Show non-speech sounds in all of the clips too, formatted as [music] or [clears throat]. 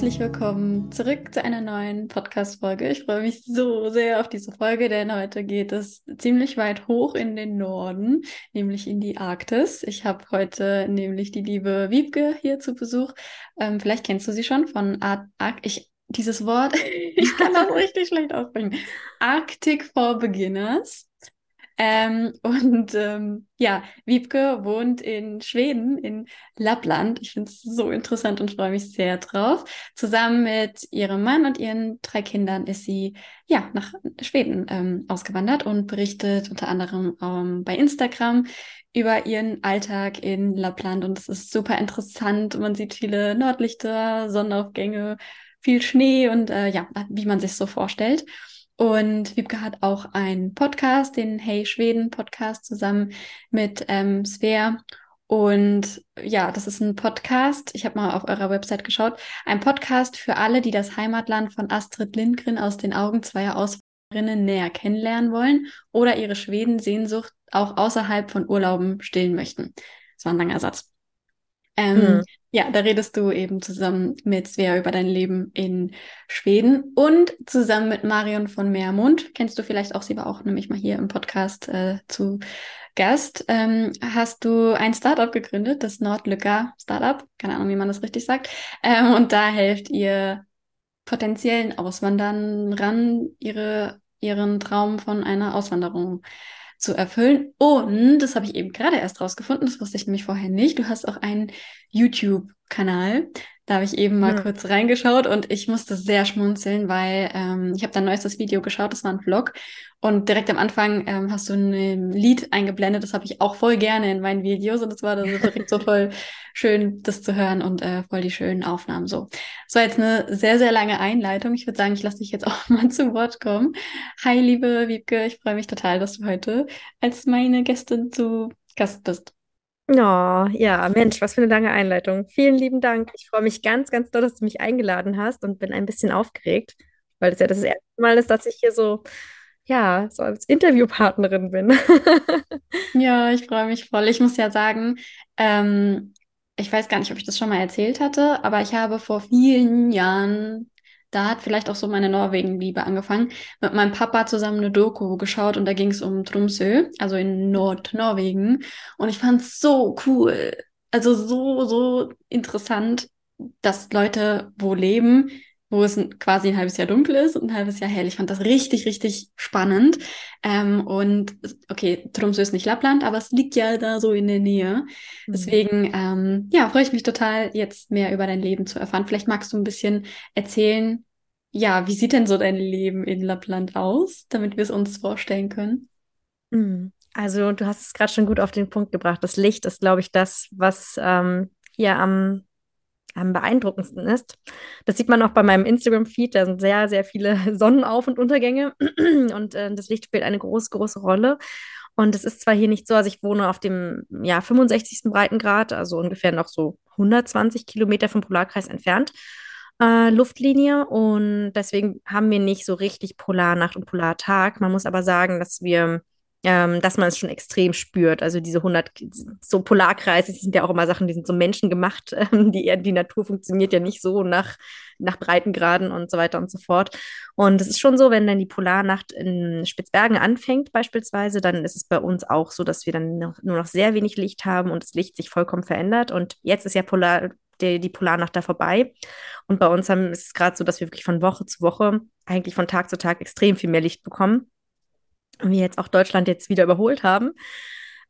Herzlich willkommen zurück zu einer neuen Podcast-Folge. Ich freue mich so sehr auf diese Folge, denn heute geht es ziemlich weit hoch in den Norden, nämlich in die Arktis. Ich habe heute nämlich die liebe Wiebke hier zu Besuch. Ähm, vielleicht kennst du sie schon von Art Ark. Ich dieses Wort, [laughs] ich kann das [laughs] richtig schlecht aussprechen. Arctic for Beginners. Ähm, und ähm, ja, Wiebke wohnt in Schweden, in Lappland. Ich finde es so interessant und freue mich sehr drauf. Zusammen mit ihrem Mann und ihren drei Kindern ist sie ja nach Schweden ähm, ausgewandert und berichtet unter anderem ähm, bei Instagram über ihren Alltag in Lappland. Und es ist super interessant. Man sieht viele Nordlichter, Sonnenaufgänge, viel Schnee und äh, ja, wie man sich so vorstellt. Und Wiebke hat auch einen Podcast, den Hey Schweden Podcast, zusammen mit ähm, Svea. Und ja, das ist ein Podcast. Ich habe mal auf eurer Website geschaut. Ein Podcast für alle, die das Heimatland von Astrid Lindgren aus den Augen zweier Auswanderinnen näher kennenlernen wollen oder ihre Schweden-Sehnsucht auch außerhalb von Urlauben stillen möchten. Das war ein langer Satz. Ähm, mhm. Ja, da redest du eben zusammen mit Svea über dein Leben in Schweden und zusammen mit Marion von Meermund. Kennst du vielleicht auch, sie war auch nämlich mal hier im Podcast äh, zu Gast. Ähm, hast du ein Startup gegründet, das Nordlücker Startup. Keine Ahnung, wie man das richtig sagt. Ähm, und da helft ihr potenziellen Auswandern ran, ihre, ihren Traum von einer Auswanderung zu erfüllen. Und, das habe ich eben gerade erst rausgefunden, das wusste ich nämlich vorher nicht, du hast auch einen YouTube-Kanal. Da habe ich eben mal ja. kurz reingeschaut und ich musste sehr schmunzeln, weil ähm, ich habe dein neuestes Video geschaut, das war ein Vlog. Und direkt am Anfang ähm, hast du ein Lied eingeblendet, das habe ich auch voll gerne in meinen Videos und es war dann direkt so voll [laughs] schön, das zu hören und äh, voll die schönen Aufnahmen. So, das war jetzt eine sehr, sehr lange Einleitung. Ich würde sagen, ich lasse dich jetzt [laughs] auch mal zu Wort kommen. Hi, liebe Wiebke, ich freue mich total, dass du heute als meine Gästin zu Gast bist. Oh, ja, Mensch, was für eine lange Einleitung. Vielen lieben Dank. Ich freue mich ganz, ganz doll, dass du mich eingeladen hast und bin ein bisschen aufgeregt, weil das ja das erste Mal ist, dass ich hier so, ja, so als Interviewpartnerin bin. [laughs] Ja, ich freue mich voll. Ich muss ja sagen, ähm, ich weiß gar nicht, ob ich das schon mal erzählt hatte, aber ich habe vor vielen Jahren da hat vielleicht auch so meine Norwegen-Liebe angefangen. Mit meinem Papa zusammen eine Doku geschaut und da ging es um Tromsø, also in Nordnorwegen. Und ich fand es so cool. Also so, so interessant, dass Leute wo leben, wo es quasi ein halbes Jahr dunkel ist und ein halbes Jahr hell. Ich fand das richtig, richtig spannend. Ähm, und okay, Tromsø ist nicht Lappland, aber es liegt ja da so in der Nähe. Mhm. Deswegen, ähm, ja, freue ich mich total, jetzt mehr über dein Leben zu erfahren. Vielleicht magst du ein bisschen erzählen, ja, wie sieht denn so dein Leben in Lappland aus, damit wir es uns vorstellen können? Mhm. Also, du hast es gerade schon gut auf den Punkt gebracht. Das Licht ist, glaube ich, das, was ähm, hier am am beeindruckendsten ist. Das sieht man auch bei meinem Instagram-Feed. Da sind sehr, sehr viele [laughs] Sonnenauf- und Untergänge [clears throat] und äh, das Licht spielt eine große, große Rolle. Und es ist zwar hier nicht so, also ich wohne auf dem ja, 65. Breitengrad, also ungefähr noch so 120 Kilometer vom Polarkreis entfernt, äh, Luftlinie. Und deswegen haben wir nicht so richtig Polarnacht und Polartag. Man muss aber sagen, dass wir ähm, dass man es schon extrem spürt. Also diese 100, so Polarkreise sind ja auch immer Sachen, die sind so menschengemacht. [laughs] Ähm, die, die Natur funktioniert ja nicht so nach, nach Breitengraden und so weiter und so fort. Und es ist schon so, wenn dann die Polarnacht in Spitzbergen anfängt beispielsweise, dann ist es bei uns auch so, dass wir dann noch, nur noch sehr wenig Licht haben und das Licht sich vollkommen verändert. Und jetzt ist ja Polar, die, die Polarnacht da vorbei. Und bei uns haben, ist es gerade so, dass wir wirklich von Woche zu Woche, eigentlich von Tag zu Tag extrem viel mehr Licht bekommen wir jetzt auch Deutschland jetzt wieder überholt haben.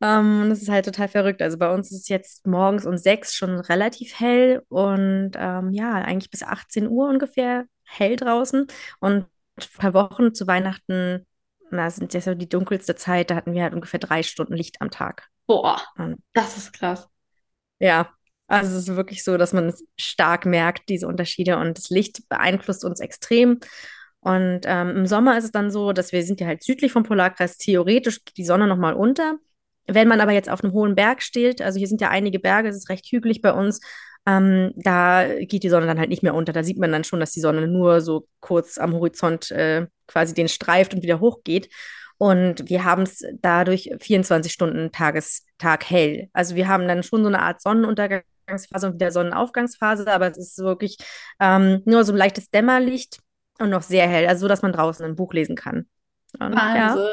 Ähm, das ist halt total verrückt. Also bei uns ist es jetzt morgens um sechs schon relativ hell und ähm, ja, eigentlich bis 18 Uhr ungefähr hell draußen. Und ein paar Wochen zu Weihnachten, na, sind ja so die dunkelste Zeit, da hatten wir halt ungefähr drei Stunden Licht am Tag. Boah, und, das ist krass. Ja, also es ist wirklich so, dass man es stark merkt, diese Unterschiede. Und das Licht beeinflusst uns extrem. Und ähm, im Sommer ist es dann so, dass wir sind ja halt südlich vom Polarkreis, theoretisch geht die Sonne nochmal unter. Wenn man aber jetzt auf einem hohen Berg steht, also hier sind ja einige Berge, es ist recht hügelig bei uns, ähm, da geht die Sonne dann halt nicht mehr unter. Da sieht man dann schon, dass die Sonne nur so kurz am Horizont äh, quasi den streift und wieder hochgeht. Und wir haben es dadurch 24 Stunden Tagestag hell. Also wir haben dann schon so eine Art Sonnenuntergangsphase und wieder Sonnenaufgangsphase, aber es ist wirklich ähm, nur so ein leichtes Dämmerlicht und noch sehr hell, also so, dass man draußen ein Buch lesen kann. Und, Wahnsinn. Ja.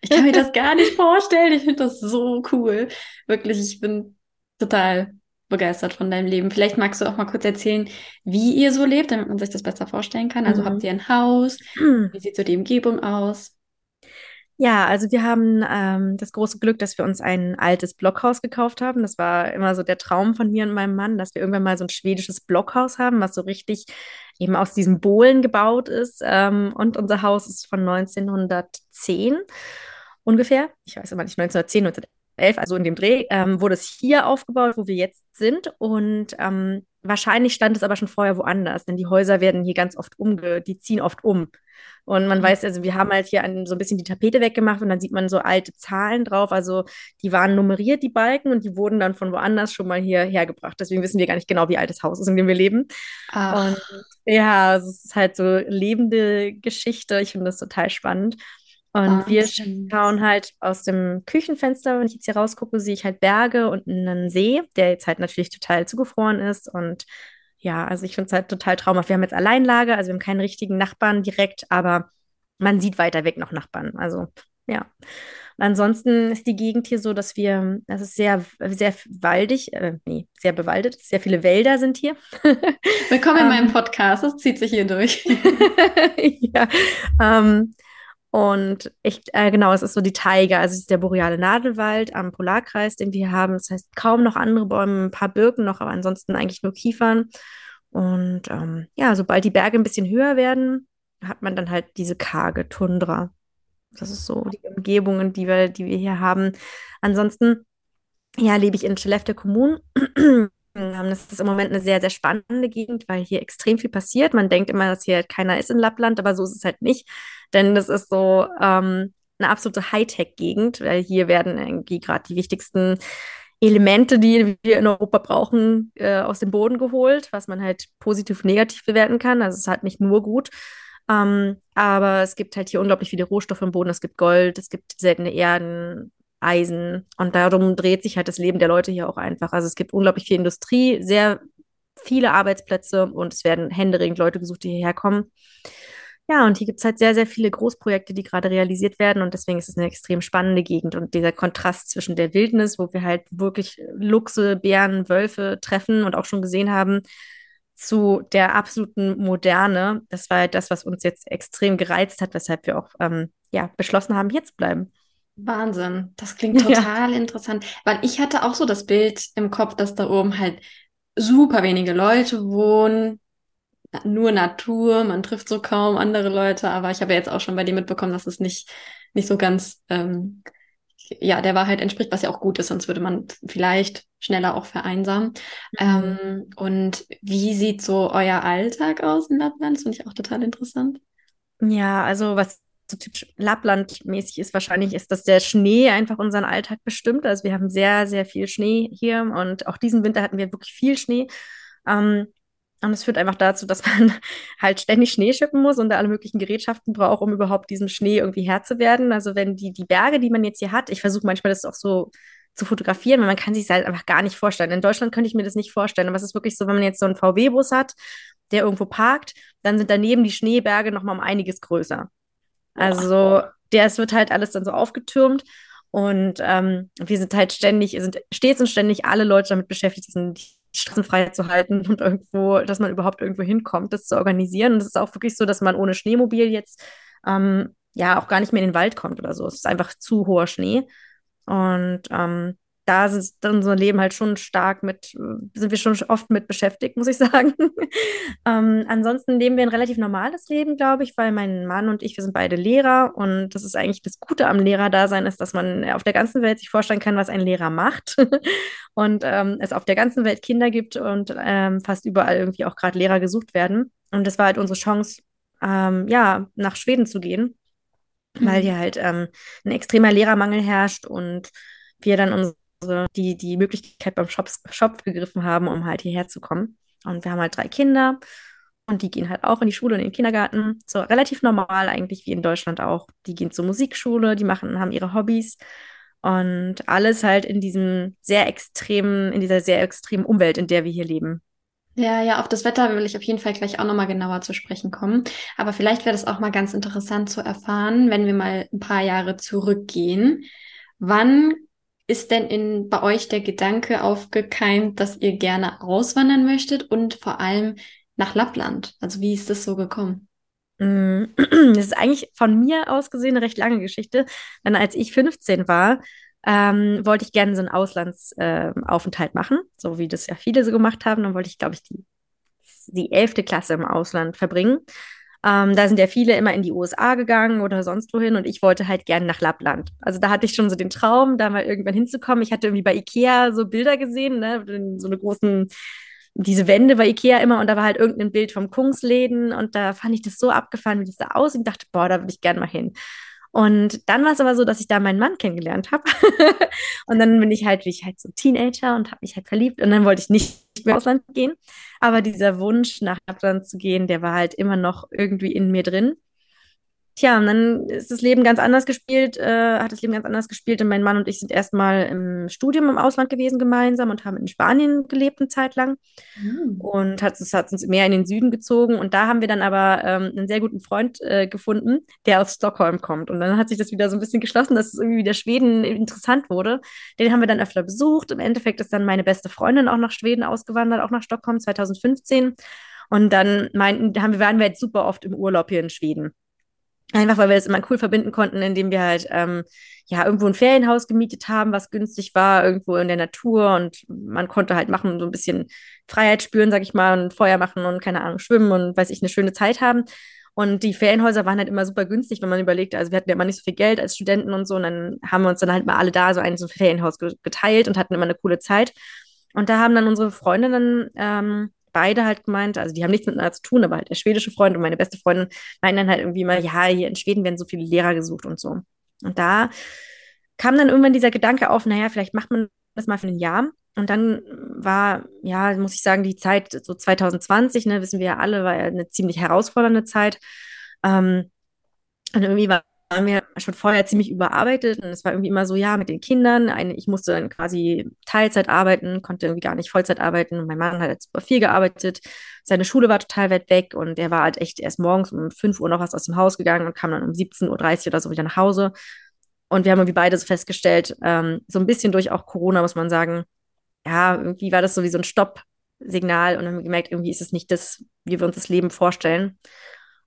Ich kann mir das gar nicht vorstellen. Ich finde das so cool. Wirklich, ich bin total begeistert von deinem Leben. Vielleicht magst du auch mal kurz erzählen, wie ihr so lebt, damit man sich das besser vorstellen kann. Also mhm. habt ihr ein Haus? [clears throat] Wie sieht so die Umgebung aus? Ja, also wir haben ähm, das große Glück, dass wir uns ein altes Blockhaus gekauft haben. Das war immer so der Traum von mir und meinem Mann, dass wir irgendwann mal so ein schwedisches Blockhaus haben, was so richtig eben aus diesen Bohlen gebaut ist. Ähm, und unser Haus ist von 1910 ungefähr. Ich weiß immer nicht, 1910, 1911, also in dem Dreh, ähm, wurde es hier aufgebaut, wo wir jetzt sind. Und ähm, wahrscheinlich stand es aber schon vorher woanders, denn die Häuser werden hier ganz oft umge, die ziehen oft um. Und man mhm. weiß, also wir haben halt hier ein, so ein bisschen die Tapete weggemacht und dann sieht man so alte Zahlen drauf. Also die waren nummeriert, die Balken, und die wurden dann von woanders schon mal hierher gebracht. Deswegen wissen wir gar nicht genau, wie alt das Haus ist, in dem wir leben. Ach. Und ja, es ist halt so lebende Geschichte. Ich finde das total spannend. Und wir schauen halt aus dem Küchenfenster, wenn ich jetzt hier rausgucke, sehe ich halt Berge und einen See, der jetzt halt natürlich total zugefroren ist. Und ja, also ich finde es halt total traumhaft. Wir haben jetzt Alleinlage, also wir haben keinen richtigen Nachbarn direkt, aber man sieht weiter weg noch Nachbarn. Also ja. Und ansonsten ist die Gegend hier so, dass wir, das ist sehr, sehr waldig, äh, nee, sehr bewaldet, sehr viele Wälder sind hier. Willkommen in meinem [laughs] ähm. Podcast, das zieht sich hier durch. [laughs] ja, ähm, und ich, äh, genau, es ist so die Taiga, also es ist der boreale Nadelwald am Polarkreis, den wir haben. Das heißt, kaum noch andere Bäume, ein paar Birken noch, aber ansonsten eigentlich nur Kiefern. Und ähm, ja, sobald die Berge ein bisschen höher werden, hat man dann halt diese karge Tundra. Das ist so die Umgebungen, die wir, die wir hier haben. Ansonsten, ja, lebe ich in Skellefteå Kommune. Das ist im Moment eine sehr, sehr spannende Gegend, weil hier extrem viel passiert. Man denkt immer, dass hier halt keiner ist in Lappland, aber so ist es halt nicht. Denn das ist so ähm, eine absolute Hightech-Gegend, weil hier werden irgendwie gerade die wichtigsten Elemente, die wir in Europa brauchen, äh, aus dem Boden geholt, was man halt positiv, negativ bewerten kann. Also es ist halt nicht nur gut. Ähm, aber es gibt halt hier unglaublich viele Rohstoffe im Boden. Es gibt Gold, es gibt seltene Erden, Eisen. Und darum dreht sich halt das Leben der Leute hier auch einfach. Also es gibt unglaublich viel Industrie, sehr viele Arbeitsplätze und es werden händeringend Leute gesucht, die hierher kommen. Ja, und hier gibt es halt sehr, sehr viele Großprojekte, die gerade realisiert werden und deswegen ist es eine extrem spannende Gegend und dieser Kontrast zwischen der Wildnis, wo wir halt wirklich Luchse, Bären, Wölfe treffen und auch schon gesehen haben, zu der absoluten Moderne. Das war halt das, was uns jetzt extrem gereizt hat, weshalb wir auch ähm, ja, beschlossen haben, hier zu bleiben. Wahnsinn, das klingt [laughs] total ja. interessant, weil ich hatte auch so das Bild im Kopf, dass da oben halt super wenige Leute wohnen, nur Natur, man trifft so kaum andere Leute, aber ich habe ja jetzt auch schon bei dir mitbekommen, dass es nicht, nicht so ganz ähm, ja, der Wahrheit entspricht, was ja auch gut ist, sonst würde man vielleicht schneller auch vereinsamen. Mhm. Ähm, und wie sieht so euer Alltag aus in Lappland? Das finde ich auch total interessant. Ja, also was so typisch Lappland-mäßig ist wahrscheinlich, ist, dass der Schnee einfach unseren Alltag bestimmt. Also wir haben sehr, sehr viel Schnee hier und auch diesen Winter hatten wir wirklich viel Schnee. Ähm, und es führt einfach dazu, dass [laughs] man halt ständig Schnee schippen muss und da alle möglichen Gerätschaften braucht, um überhaupt diesem Schnee irgendwie Herr zu werden. Also wenn die, die Berge, die man jetzt hier hat, ich versuche manchmal das auch so zu fotografieren, weil man kann sich halt einfach gar nicht vorstellen. In Deutschland könnte ich mir das nicht vorstellen, aber es ist wirklich so, wenn man jetzt so einen VW-Bus hat, der irgendwo parkt, dann sind daneben die Schneeberge nochmal um einiges größer. Also der, es wird halt alles dann so aufgetürmt und ähm, wir sind halt ständig, sind stets und ständig alle Leute damit beschäftigt, sind die Straßen frei zu halten und irgendwo, dass man überhaupt irgendwo hinkommt, das zu organisieren. Und es ist auch wirklich so, dass man ohne Schneemobil jetzt ähm, ja auch gar nicht mehr in den Wald kommt oder so. Es ist einfach zu hoher Schnee. Und ähm, da ist unser Leben halt schon stark mit, sind wir schon oft mit beschäftigt, muss ich [laughs] sagen. ähm, ansonsten leben wir ein relativ normales Leben, glaube ich, weil mein Mann und ich, wir sind beide Lehrer und das ist eigentlich das Gute am Lehrerdasein, ist, dass man auf der ganzen Welt sich vorstellen kann, was ein Lehrer macht [laughs] und ähm, es auf der ganzen Welt Kinder gibt und ähm, fast überall irgendwie auch gerade Lehrer gesucht werden. Und das war halt unsere Chance, ähm, ja, nach Schweden zu gehen, mhm. weil hier halt ähm, ein extremer Lehrermangel herrscht und wir dann unsere, die, die Möglichkeit beim Shop, Shop gegriffen haben, um halt hierher zu kommen. Und wir haben halt drei Kinder und die gehen halt auch in die Schule und in den Kindergarten. So relativ normal eigentlich wie in Deutschland auch. Die gehen zur Musikschule, die machen, haben ihre Hobbys. Und alles halt in diesem sehr extremen, in dieser sehr extremen Umwelt, in der wir hier leben. Ja, ja, auf das Wetter will ich auf jeden Fall gleich auch nochmal genauer zu sprechen kommen. Aber vielleicht wäre das auch mal ganz interessant zu erfahren, wenn wir mal ein paar Jahre zurückgehen. Wann ist denn in, bei euch der Gedanke aufgekeimt, dass ihr gerne auswandern möchtet und vor allem nach Lappland? Also wie ist das so gekommen? Mm, [clears throat] das ist eigentlich von mir aus gesehen eine recht lange Geschichte. Denn als ich 15 war, ähm, wollte ich gerne so einen Auslandsaufenthalt äh, machen, so wie das ja viele so gemacht haben. Dann wollte ich, glaube ich, die, die 11. Klasse im Ausland verbringen. Ähm, da sind ja viele immer in die USA gegangen oder sonst wohin und ich wollte halt gerne nach Lappland. Also da hatte ich schon so den Traum, da mal irgendwann hinzukommen. Ich hatte irgendwie bei Ikea so Bilder gesehen, ne, so eine großen diese Wände bei Ikea immer und da war halt irgendein Bild vom Kungsläden und da fand ich das so abgefahren, wie das da aussieht und dachte, boah, da würde ich gerne mal hin. Und dann war es aber so, dass ich da meinen Mann kennengelernt habe. [laughs] und dann bin ich halt, wie ich halt so Teenager und habe mich halt verliebt. Und dann wollte ich nicht mehr Ausland gehen. Aber dieser Wunsch, nach Lappland zu gehen, der war halt immer noch irgendwie in mir drin. Tja, und dann ist das Leben ganz anders gespielt, äh, hat das Leben ganz anders gespielt. Und mein Mann und ich sind erstmal im Studium im Ausland gewesen gemeinsam und haben in Spanien gelebt eine Zeit lang. Mhm. Und hat, das hat uns mehr in den Süden gezogen. Und da haben wir dann aber ähm, einen sehr guten Freund äh, gefunden, der aus Stockholm kommt. Und dann hat sich das wieder so ein bisschen geschlossen, dass es irgendwie wieder Schweden interessant wurde. Den haben wir dann öfter besucht. Im Endeffekt ist dann meine beste Freundin auch nach Schweden ausgewandert, auch nach Stockholm 2015. Und dann meinten, haben wir, waren wir jetzt super oft im Urlaub hier in Schweden. Einfach weil wir das immer cool verbinden konnten, indem wir halt ähm, ja irgendwo ein Ferienhaus gemietet haben, was günstig war, irgendwo in der Natur und man konnte halt machen, so ein bisschen Freiheit spüren, sag ich mal, und Feuer machen und keine Ahnung, schwimmen und weiß ich, eine schöne Zeit haben. Und die Ferienhäuser waren halt immer super günstig, wenn man überlegt, also wir hatten ja immer nicht so viel Geld als Studenten und so, und dann haben wir uns dann halt mal alle da so ein so ein Ferienhaus geteilt und hatten immer eine coole Zeit. Und da haben dann unsere Freundinnen ähm, beide halt gemeint, also die haben nichts miteinander zu tun, aber halt der schwedische Freund und meine beste Freundin meinen dann halt irgendwie mal, ja, hier in Schweden werden so viele Lehrer gesucht und so. Und da kam dann irgendwann dieser Gedanke auf, naja, vielleicht macht man das mal für ein Jahr. Und dann war, ja, muss ich sagen, die Zeit so 2020, ne, wissen wir ja alle, war ja eine ziemlich herausfordernde Zeit. Ähm, und irgendwie war waren wir schon vorher ziemlich überarbeitet und es war irgendwie immer so, ja, mit den Kindern. Eine, ich musste dann quasi Teilzeit arbeiten, konnte irgendwie gar nicht Vollzeit arbeiten und mein Mann hat jetzt super viel gearbeitet. Seine Schule war total weit weg und er war halt echt erst morgens um 5 Uhr noch was aus dem Haus gegangen und kam dann um 17.30 Uhr oder so wieder nach Hause. Und wir haben irgendwie beide so festgestellt, ähm, so ein bisschen durch auch Corona, muss man sagen, ja, irgendwie war das so wie so ein Stoppsignal und haben gemerkt, irgendwie ist es nicht das, wie wir uns das Leben vorstellen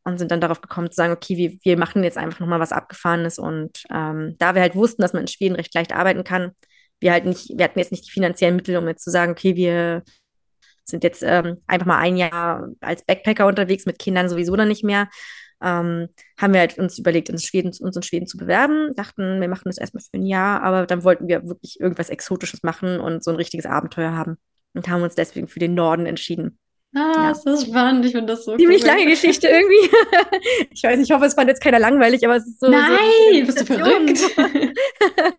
und sind dann darauf gekommen zu sagen, okay, wir, wir machen jetzt einfach nochmal was Abgefahrenes. Und ähm, da wir halt wussten, dass man in Schweden recht leicht arbeiten kann, wir halt nicht, wir hatten jetzt nicht die finanziellen Mittel, um jetzt zu sagen, okay, wir sind jetzt ähm, einfach mal ein Jahr als Backpacker unterwegs, mit Kindern sowieso dann nicht mehr. Ähm, haben wir halt uns überlegt, uns, Schweden, uns in Schweden zu bewerben, dachten, wir machen das erstmal für ein Jahr, aber dann wollten wir wirklich irgendwas Exotisches machen und so ein richtiges Abenteuer haben und haben uns deswegen für den Norden entschieden. Ah, ja. ist das spannend. Ich finde das so Ziemlich cool. lange Geschichte irgendwie. [laughs] ich weiß nicht, ich hoffe, es fand jetzt keiner langweilig, aber es ist so. Nein, so bist du verrückt? [laughs]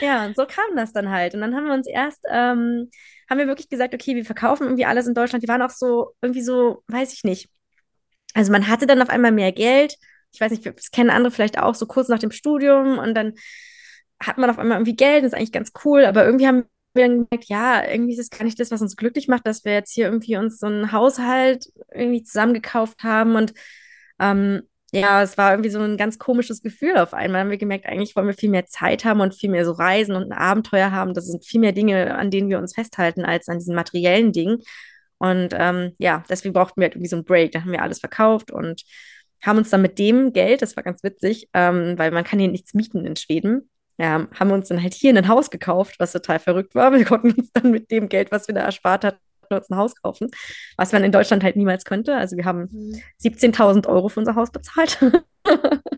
ja, und so kam das dann halt. Und dann haben wir uns erst, ähm, haben wir wirklich gesagt, okay, wir verkaufen irgendwie alles in Deutschland. Die waren auch so, irgendwie so, weiß ich nicht. Also man hatte dann auf einmal mehr Geld. Ich weiß nicht, das kennen andere vielleicht auch, so kurz nach dem Studium. Und dann hat man auf einmal irgendwie Geld, das ist eigentlich ganz cool, aber irgendwie haben wir dann gemerkt, ja, irgendwie ist es gar nicht das, was uns glücklich macht, dass wir jetzt hier irgendwie uns so einen Haushalt irgendwie zusammengekauft haben und ähm, ja, es war irgendwie so ein ganz komisches Gefühl auf einmal. Haben wir gemerkt, eigentlich wollen wir viel mehr Zeit haben und viel mehr so Reisen und ein Abenteuer haben. Das sind viel mehr Dinge, an denen wir uns festhalten, als an diesen materiellen Dingen. Und ähm, ja, deswegen brauchten wir halt irgendwie so einen Break. Da haben wir alles verkauft und haben uns dann mit dem Geld, das war ganz witzig, ähm, weil man kann hier nichts mieten in Schweden, ja, haben wir uns dann halt hier ein Haus gekauft, was total verrückt war. Wir konnten uns dann mit dem Geld, was wir da erspart hatten, uns ein Haus kaufen, was man in Deutschland halt niemals könnte. Also wir haben 17.000 mhm. Euro für unser Haus bezahlt.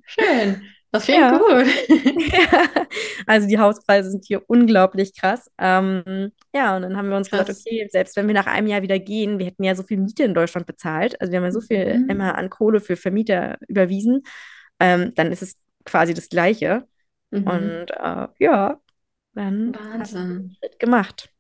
Schön. Das klingt ja. gut. [laughs] Also die Hauspreise sind hier unglaublich krass. Ähm, ja, und dann haben wir uns krass. gesagt, okay, selbst wenn wir nach einem Jahr wieder gehen, wir hätten ja so viel Miete in Deutschland bezahlt, also wir haben ja so viel mhm. immer an Kohle für Vermieter überwiesen, ähm, dann ist es quasi das Gleiche. Mhm. Und äh, ja, dann Wahnsinn. gemacht.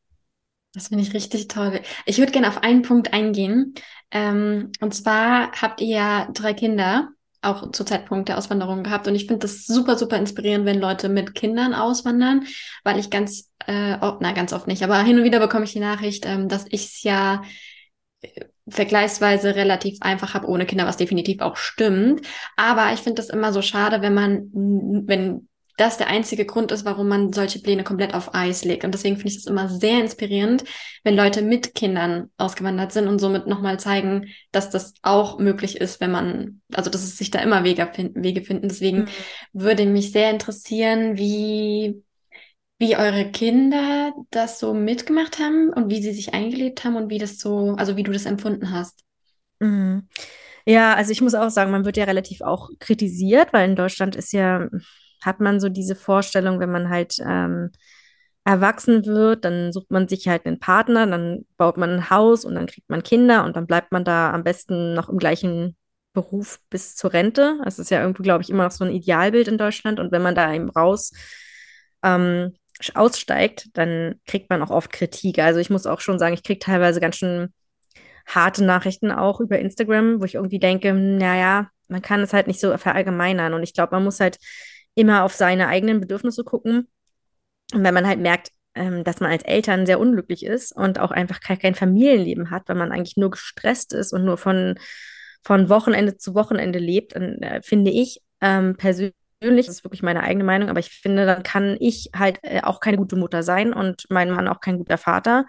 Das finde ich richtig toll. Ich würde gerne auf einen Punkt eingehen. Ähm, und zwar habt ihr ja drei Kinder, auch zu Zeitpunkt der Auswanderung gehabt. Und ich finde das super, super inspirierend, wenn Leute mit Kindern auswandern, weil ich ganz, äh, oh, na, ganz oft nicht, aber hin und wieder bekomme ich die Nachricht, ähm, dass ich es ja äh, vergleichsweise relativ einfach habe ohne Kinder, was definitiv auch stimmt. Aber ich finde das immer so schade, wenn man, wenn das der einzige Grund ist, warum man solche Pläne komplett auf Eis legt. Und deswegen finde ich es immer sehr inspirierend, wenn Leute mit Kindern ausgewandert sind und somit nochmal zeigen, dass das auch möglich ist, wenn man, also dass es sich da immer Wege, Wege finden. Deswegen mhm. würde mich sehr interessieren, wie, wie eure Kinder das so mitgemacht haben und wie sie sich eingelebt haben und wie das so, also wie du das empfunden hast. Mhm. Ja, also ich muss auch sagen, man wird ja relativ auch kritisiert, weil in Deutschland ist ja hat man so diese Vorstellung, wenn man halt ähm, erwachsen wird, dann sucht man sich halt einen Partner, dann baut man ein Haus und dann kriegt man Kinder und dann bleibt man da am besten noch im gleichen Beruf bis zur Rente. Das ist ja irgendwie, glaube ich, immer noch so ein Idealbild in Deutschland. Und wenn man da eben raus ähm, aussteigt, dann kriegt man auch oft Kritik. Also ich muss auch schon sagen, ich kriege teilweise ganz schön harte Nachrichten auch über Instagram, wo ich irgendwie denke, naja, man kann es halt nicht so verallgemeinern. Und ich glaube, man muss halt immer auf seine eigenen Bedürfnisse gucken. Und wenn man halt merkt, ähm, dass man als Eltern sehr unglücklich ist und auch einfach kein, Familienleben hat, weil man eigentlich nur gestresst ist und nur von, von Wochenende zu Wochenende lebt, dann äh, finde ich ähm, persönlich, das ist wirklich meine eigene Meinung, aber ich finde, dann kann ich halt äh, auch keine gute Mutter sein und mein Mann auch kein guter Vater.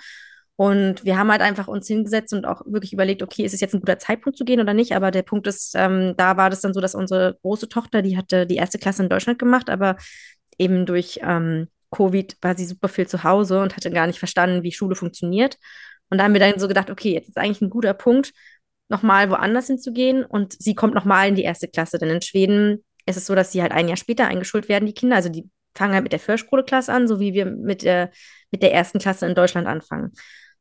Und wir haben halt einfach uns hingesetzt und auch wirklich überlegt, okay, ist es jetzt ein guter Zeitpunkt zu gehen oder nicht? Aber der Punkt ist, ähm, da war das dann so, dass unsere große Tochter, die hatte die erste Klasse in Deutschland gemacht, aber eben durch ähm, Covid war sie super viel zu Hause und hatte gar nicht verstanden, wie Schule funktioniert. Und da haben wir dann so gedacht, okay, jetzt ist eigentlich ein guter Punkt, nochmal woanders hinzugehen. Und sie kommt nochmal in die erste Klasse. Denn in Schweden ist es so, dass sie halt ein Jahr später eingeschult werden, die Kinder. Also die fangen halt mit der Förschule-Klasse an, so wie wir mit der, mit der ersten Klasse in Deutschland anfangen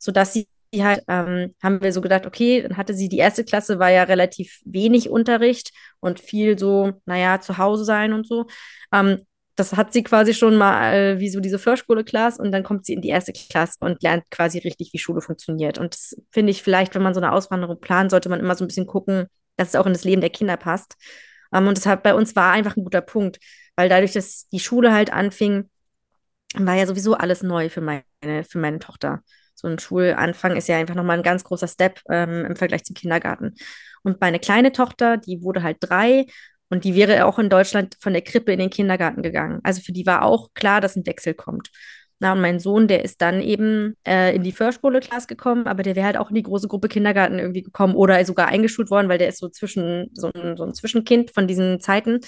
sodass sie halt, ähm, haben wir so gedacht, okay, dann hatte sie die erste Klasse, war ja relativ wenig Unterricht und viel so, naja, zu Hause sein und so. Ähm, das hat sie quasi schon mal äh, wie so diese Vorschule-Class und dann kommt sie in die erste Klasse und lernt quasi richtig, wie Schule funktioniert. Und das finde ich vielleicht, wenn man so eine Auswanderung plant, sollte man immer so ein bisschen gucken, dass es auch in das Leben der Kinder passt. Ähm, und deshalb bei uns war einfach ein guter Punkt, weil dadurch, dass die Schule halt anfing, war ja sowieso alles neu für meine, für meine Tochter so ein Schulanfang ist ja einfach nochmal ein ganz großer Step ähm, im Vergleich zum Kindergarten. Und meine kleine Tochter, die wurde halt drei und die wäre auch in Deutschland von der Krippe in den Kindergarten gegangen. Also für die war auch klar, dass ein Wechsel kommt. Na, und mein Sohn, der ist dann eben äh, in die Förschule-Class gekommen, aber der wäre halt auch in die große Gruppe Kindergarten irgendwie gekommen oder sogar eingeschult worden, weil der ist so zwischen, so ein, so ein Zwischenkind von diesen Zeiten.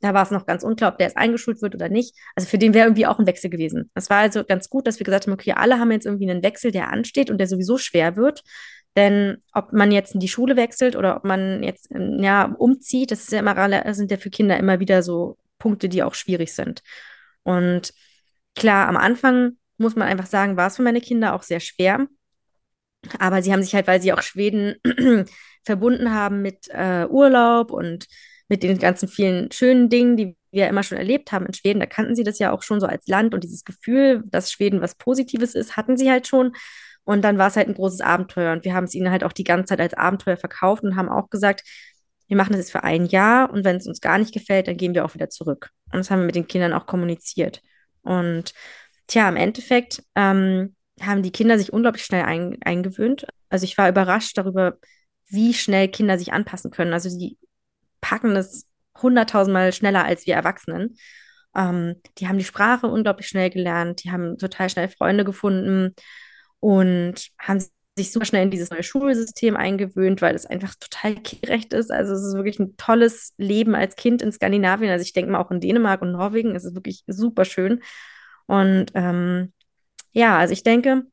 Da war es noch ganz unklar, ob der jetzt eingeschult wird oder nicht. Also für den wäre irgendwie auch ein Wechsel gewesen. Das war also ganz gut, dass wir gesagt haben, okay, alle haben jetzt irgendwie einen Wechsel, der ansteht und der sowieso schwer wird. Denn ob man jetzt in die Schule wechselt oder ob man jetzt ähm, ja, umzieht, das ja immer, sind ja für Kinder immer wieder so Punkte, die auch schwierig sind. Und klar, am Anfang muss man einfach sagen, war es für meine Kinder auch sehr schwer. Aber sie haben sich halt, weil sie auch Schweden [clears throat] verbunden haben mit äh, Urlaub und mit den ganzen vielen schönen Dingen, die wir immer schon erlebt haben in Schweden. Da kannten sie das ja auch schon so als Land und dieses Gefühl, dass Schweden was Positives ist, hatten sie halt schon. Und dann war es halt ein großes Abenteuer. Und wir haben es ihnen halt auch die ganze Zeit als Abenteuer verkauft und haben auch gesagt, wir machen das jetzt für ein Jahr und wenn es uns gar nicht gefällt, dann gehen wir auch wieder zurück. Und das haben wir mit den Kindern auch kommuniziert. Und tja, im Endeffekt ähm, haben die Kinder sich unglaublich schnell ein, eingewöhnt. Also ich war überrascht darüber, wie schnell Kinder sich anpassen können. Also sie packen das hunderttausendmal schneller als wir Erwachsenen. Ähm, die haben die Sprache unglaublich schnell gelernt, die haben total schnell Freunde gefunden und haben sich super schnell in dieses neue Schulsystem eingewöhnt, weil es einfach total gerecht ist. Also es ist wirklich ein tolles Leben als Kind in Skandinavien. Also ich denke mal auch in Dänemark und Norwegen ist es wirklich super schön. Und ähm, ja, also ich denke,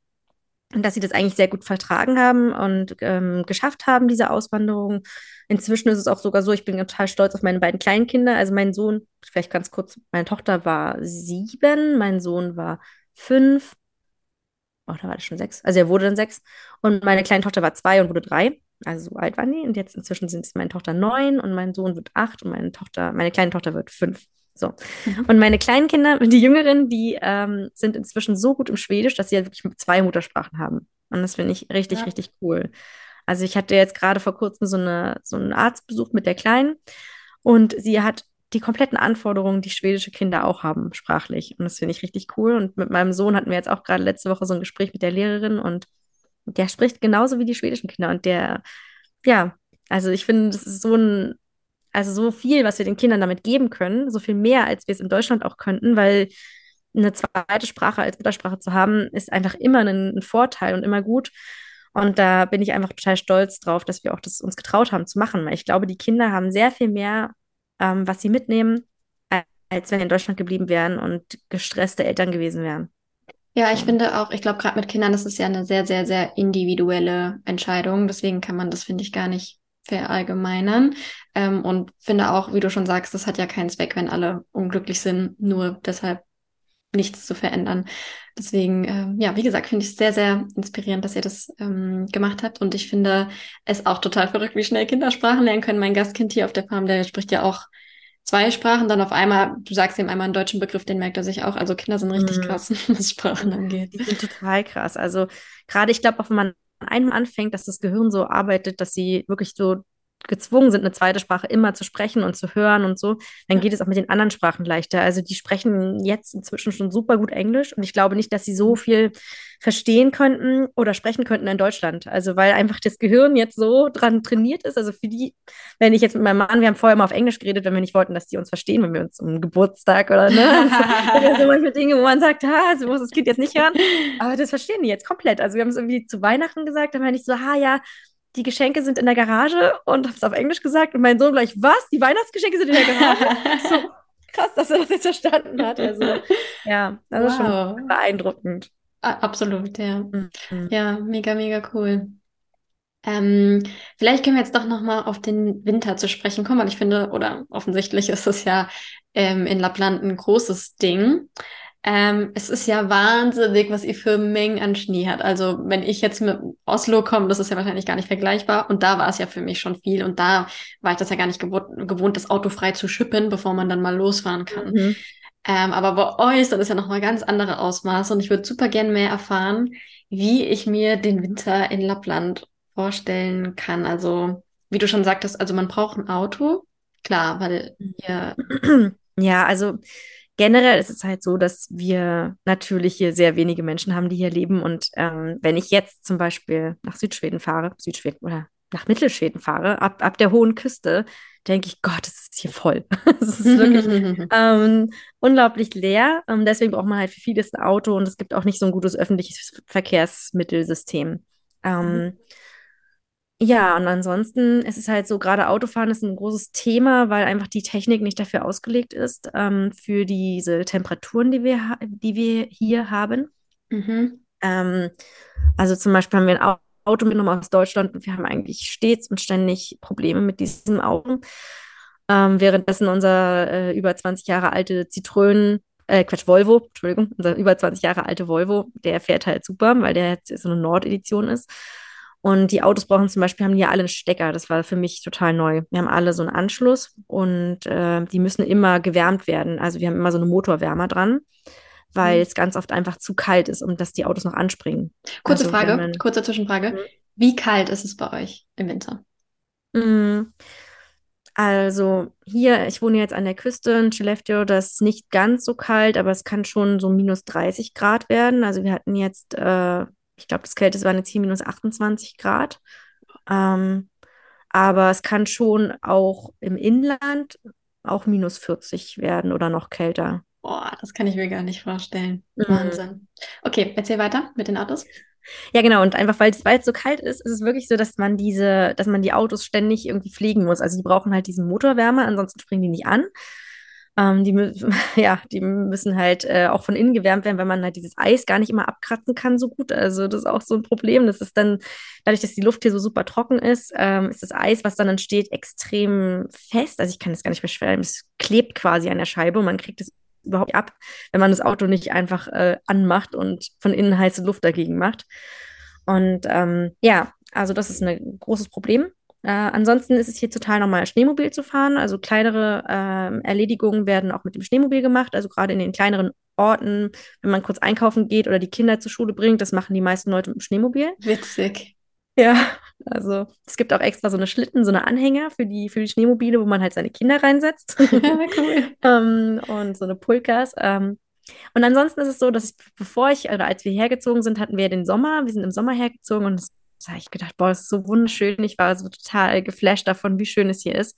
und dass sie das eigentlich sehr gut vertragen haben und ähm, geschafft haben, diese Auswanderung. Inzwischen ist es auch sogar so, ich bin total stolz auf meine beiden kleinen Kinder. Also mein Sohn, vielleicht ganz kurz, meine Tochter war sieben, mein Sohn war fünf. Oh, da war das schon sechs. Also er wurde dann sechs. Und meine kleine Tochter war zwei und wurde drei. Also so alt waren die. Und jetzt inzwischen sind es meine Tochter neun und mein Sohn wird acht und meine Tochter, meine kleine Tochter wird fünf. So. Mhm. Und meine kleinen Kinder, [laughs] die Jüngeren, die ähm, sind inzwischen so gut im Schwedisch, dass sie halt wirklich zwei Muttersprachen haben. Und das finde ich richtig, ja. richtig cool. Also ich hatte jetzt gerade vor kurzem so, eine, so einen Arztbesuch mit der Kleinen und sie hat die kompletten Anforderungen, die schwedische Kinder auch haben, sprachlich. Und das finde ich richtig cool. Und mit meinem Sohn hatten wir jetzt auch gerade letzte Woche so ein Gespräch mit der Lehrerin und der spricht genauso wie die schwedischen Kinder. Und der, ja, also ich finde, das ist so ein also so viel, was wir den Kindern damit geben können, so viel mehr, als wir es in Deutschland auch könnten, weil eine zweite Sprache als Muttersprache zu haben, ist einfach immer ein, ein Als und immer gut. Und da bin ich einfach total stolz drauf, dass wir auch das uns getraut haben zu machen, weil ich glaube, die Kinder haben sehr viel mehr, ähm, was sie mitnehmen, als wenn sie in Deutschland geblieben wären und gestresste Eltern gewesen wären. Ja, ich finde auch, ich glaube, gerade mit Kindern ist es ja eine sehr, sehr, sehr individuelle Entscheidung. Deswegen kann man das, finde ich, gar nicht verallgemeinern. Ähm, und finde auch, wie du schon sagst, das hat ja keinen Zweck, wenn alle unglücklich sind, nur deshalb nichts zu verändern. Deswegen, ähm, ja, wie gesagt, finde ich es sehr, sehr inspirierend, dass ihr das ähm, gemacht habt. Und ich finde es auch total verrückt, wie schnell Kinder Sprachen lernen können. Mein Gastkind hier auf der Farm, der spricht ja auch zwei Sprachen, dann auf einmal, du sagst ihm einmal einen deutschen Begriff, den merkt er sich auch. Also Kinder sind richtig mhm. krass, [laughs] was Sprachen angeht. Die sind total krass. Also gerade, ich glaube, auch wenn man einem anfängt, dass das Gehirn so arbeitet, dass sie wirklich so gezwungen sind, eine zweite Sprache immer zu sprechen und zu hören und so, dann geht es auch mit den anderen Sprachen leichter. Also die sprechen jetzt inzwischen schon super gut Englisch und ich glaube nicht, dass sie so viel verstehen könnten oder sprechen könnten in Deutschland. Also weil einfach das Gehirn jetzt so dran trainiert ist. Also für die, wenn ich jetzt mit meinem Mann, wir haben vorher immer auf Englisch geredet, wenn wir nicht wollten, dass die uns verstehen, wenn wir uns um Geburtstag oder ne, [laughs] also, so manche Dinge, wo man sagt, ha, so muss das Kind jetzt nicht hören. Aber das verstehen die jetzt komplett. Also wir haben es irgendwie zu Weihnachten gesagt, da meine ich so, ha ja, die Geschenke sind in der Garage und habe es auf Englisch gesagt und mein Sohn gleich, was? Die Weihnachtsgeschenke sind in der Garage? [laughs] so krass, dass er das jetzt verstanden hat. Also ja, das wow. ist schon beeindruckend. Absolut, ja. Mhm. Ja, mega, mega cool. Ähm, vielleicht können wir jetzt doch nochmal auf den Winter zu sprechen kommen, weil ich finde, oder offensichtlich ist das ja ähm, in Lappland ein großes Ding. Ähm, es ist ja wahnsinnig, was ihr für Mengen an Schnee hat. Also wenn ich jetzt mit Oslo komme, das ist ja wahrscheinlich gar nicht vergleichbar. Und da war es ja für mich schon viel. Und da war ich das ja gar nicht gewohnt, gewohnt das Auto frei zu schippen, bevor man dann mal losfahren kann. Mhm. Ähm, aber bei euch, das ist ja nochmal ganz andere Ausmaße. Und ich würde super gerne mehr erfahren, wie ich mir den Winter in Lappland vorstellen kann. Also, wie du schon sagtest, also man braucht ein Auto. Klar, weil ihr. [clears throat] Ja, also generell ist es halt so, dass wir natürlich hier sehr wenige Menschen haben, die hier leben. Und ähm, wenn ich jetzt zum Beispiel nach Südschweden fahre, Südschweden oder nach Mittelschweden fahre, ab, ab der hohen Küste, denke ich, Gott, es ist hier voll. [laughs] Es ist wirklich [laughs] ähm, unglaublich leer. Ähm, deswegen braucht man halt für vieles ein Auto und es gibt auch nicht so ein gutes öffentliches Verkehrsmittelsystem. Ähm, mhm. Ja, und ansonsten ist es halt so, gerade Autofahren ist ein großes Thema, weil einfach die Technik nicht dafür ausgelegt ist, ähm, für diese Temperaturen, die wir, die wir hier haben. Mhm. Ähm, also zum Beispiel haben wir ein Auto mitgenommen aus Deutschland und wir haben eigentlich stets und ständig Probleme mit diesem Auto. Ähm, währenddessen unser äh, über 20 Jahre alte Citroën, äh, Quatsch, Volvo, Entschuldigung, unser über 20 Jahre alte Volvo, der fährt halt super, weil der jetzt so eine Nord-Edition ist. Und die Autos brauchen zum Beispiel, haben die ja alle einen Stecker. Das war für mich total neu. Wir haben alle so einen Anschluss und äh, die müssen immer gewärmt werden. Also wir haben immer so eine Motorwärmer dran, weil mhm. es ganz oft einfach zu kalt ist, um dass die Autos noch anspringen. Kurze also, Frage, man, kurze Zwischenfrage. Mhm. Wie kalt ist es bei euch im Winter? Mhm. Also hier, ich wohne jetzt an der Küste in Skellefteå, das ist nicht ganz so kalt, aber es kann schon so minus 30 Grad werden. Also wir hatten jetzt äh, ich glaube, das Kälteste waren jetzt hier minus 28 Grad. Ähm, aber es kann schon auch im Inland auch minus 40 werden oder noch kälter. Boah, das kann ich mir gar nicht vorstellen. Mhm. Wahnsinn. Okay, erzähl weiter mit den Autos. Ja, genau. Und einfach, weil es so kalt ist, ist es wirklich so, dass man diese, dass man die Autos ständig irgendwie pflegen muss. Also die brauchen halt diesen Motorwärme, ansonsten springen die nicht an. Ähm, die, [laughs] ja, die müssen halt äh, auch von innen gewärmt werden, weil man halt dieses Eis gar nicht immer abkratzen kann so gut. Also das ist auch so ein Problem. Das ist dann, dadurch, dass die Luft hier so super trocken ist, ähm, ist das Eis, was dann entsteht, extrem fest. Also ich kann das gar nicht beschreiben. Es klebt quasi an der Scheibe und man kriegt es überhaupt ab, wenn man das Auto nicht einfach äh, anmacht und von innen heiße Luft dagegen macht. Und ähm, ja, also das ist ein großes Problem. Äh, ansonsten ist es hier total normal, Schneemobil zu fahren. Also kleinere äh, Erledigungen werden auch mit dem Schneemobil gemacht. Also gerade in den kleineren Orten, wenn man kurz einkaufen geht oder die Kinder zur Schule bringt, das machen die meisten Leute mit dem Schneemobil. Witzig. Ja, also es gibt auch extra so eine Schlitten, so eine Anhänger für die, für die Schneemobile, wo man halt seine Kinder reinsetzt. [laughs] Ja, cool. [laughs] ähm, und so eine Pulkas. Ähm, und ansonsten ist es so, dass ich, bevor ich, oder als wir hergezogen sind, hatten wir den Sommer, wir sind im Sommer hergezogen und es da habe ich gedacht, boah, das ist so wunderschön. Ich war so total geflasht davon, wie schön es hier ist.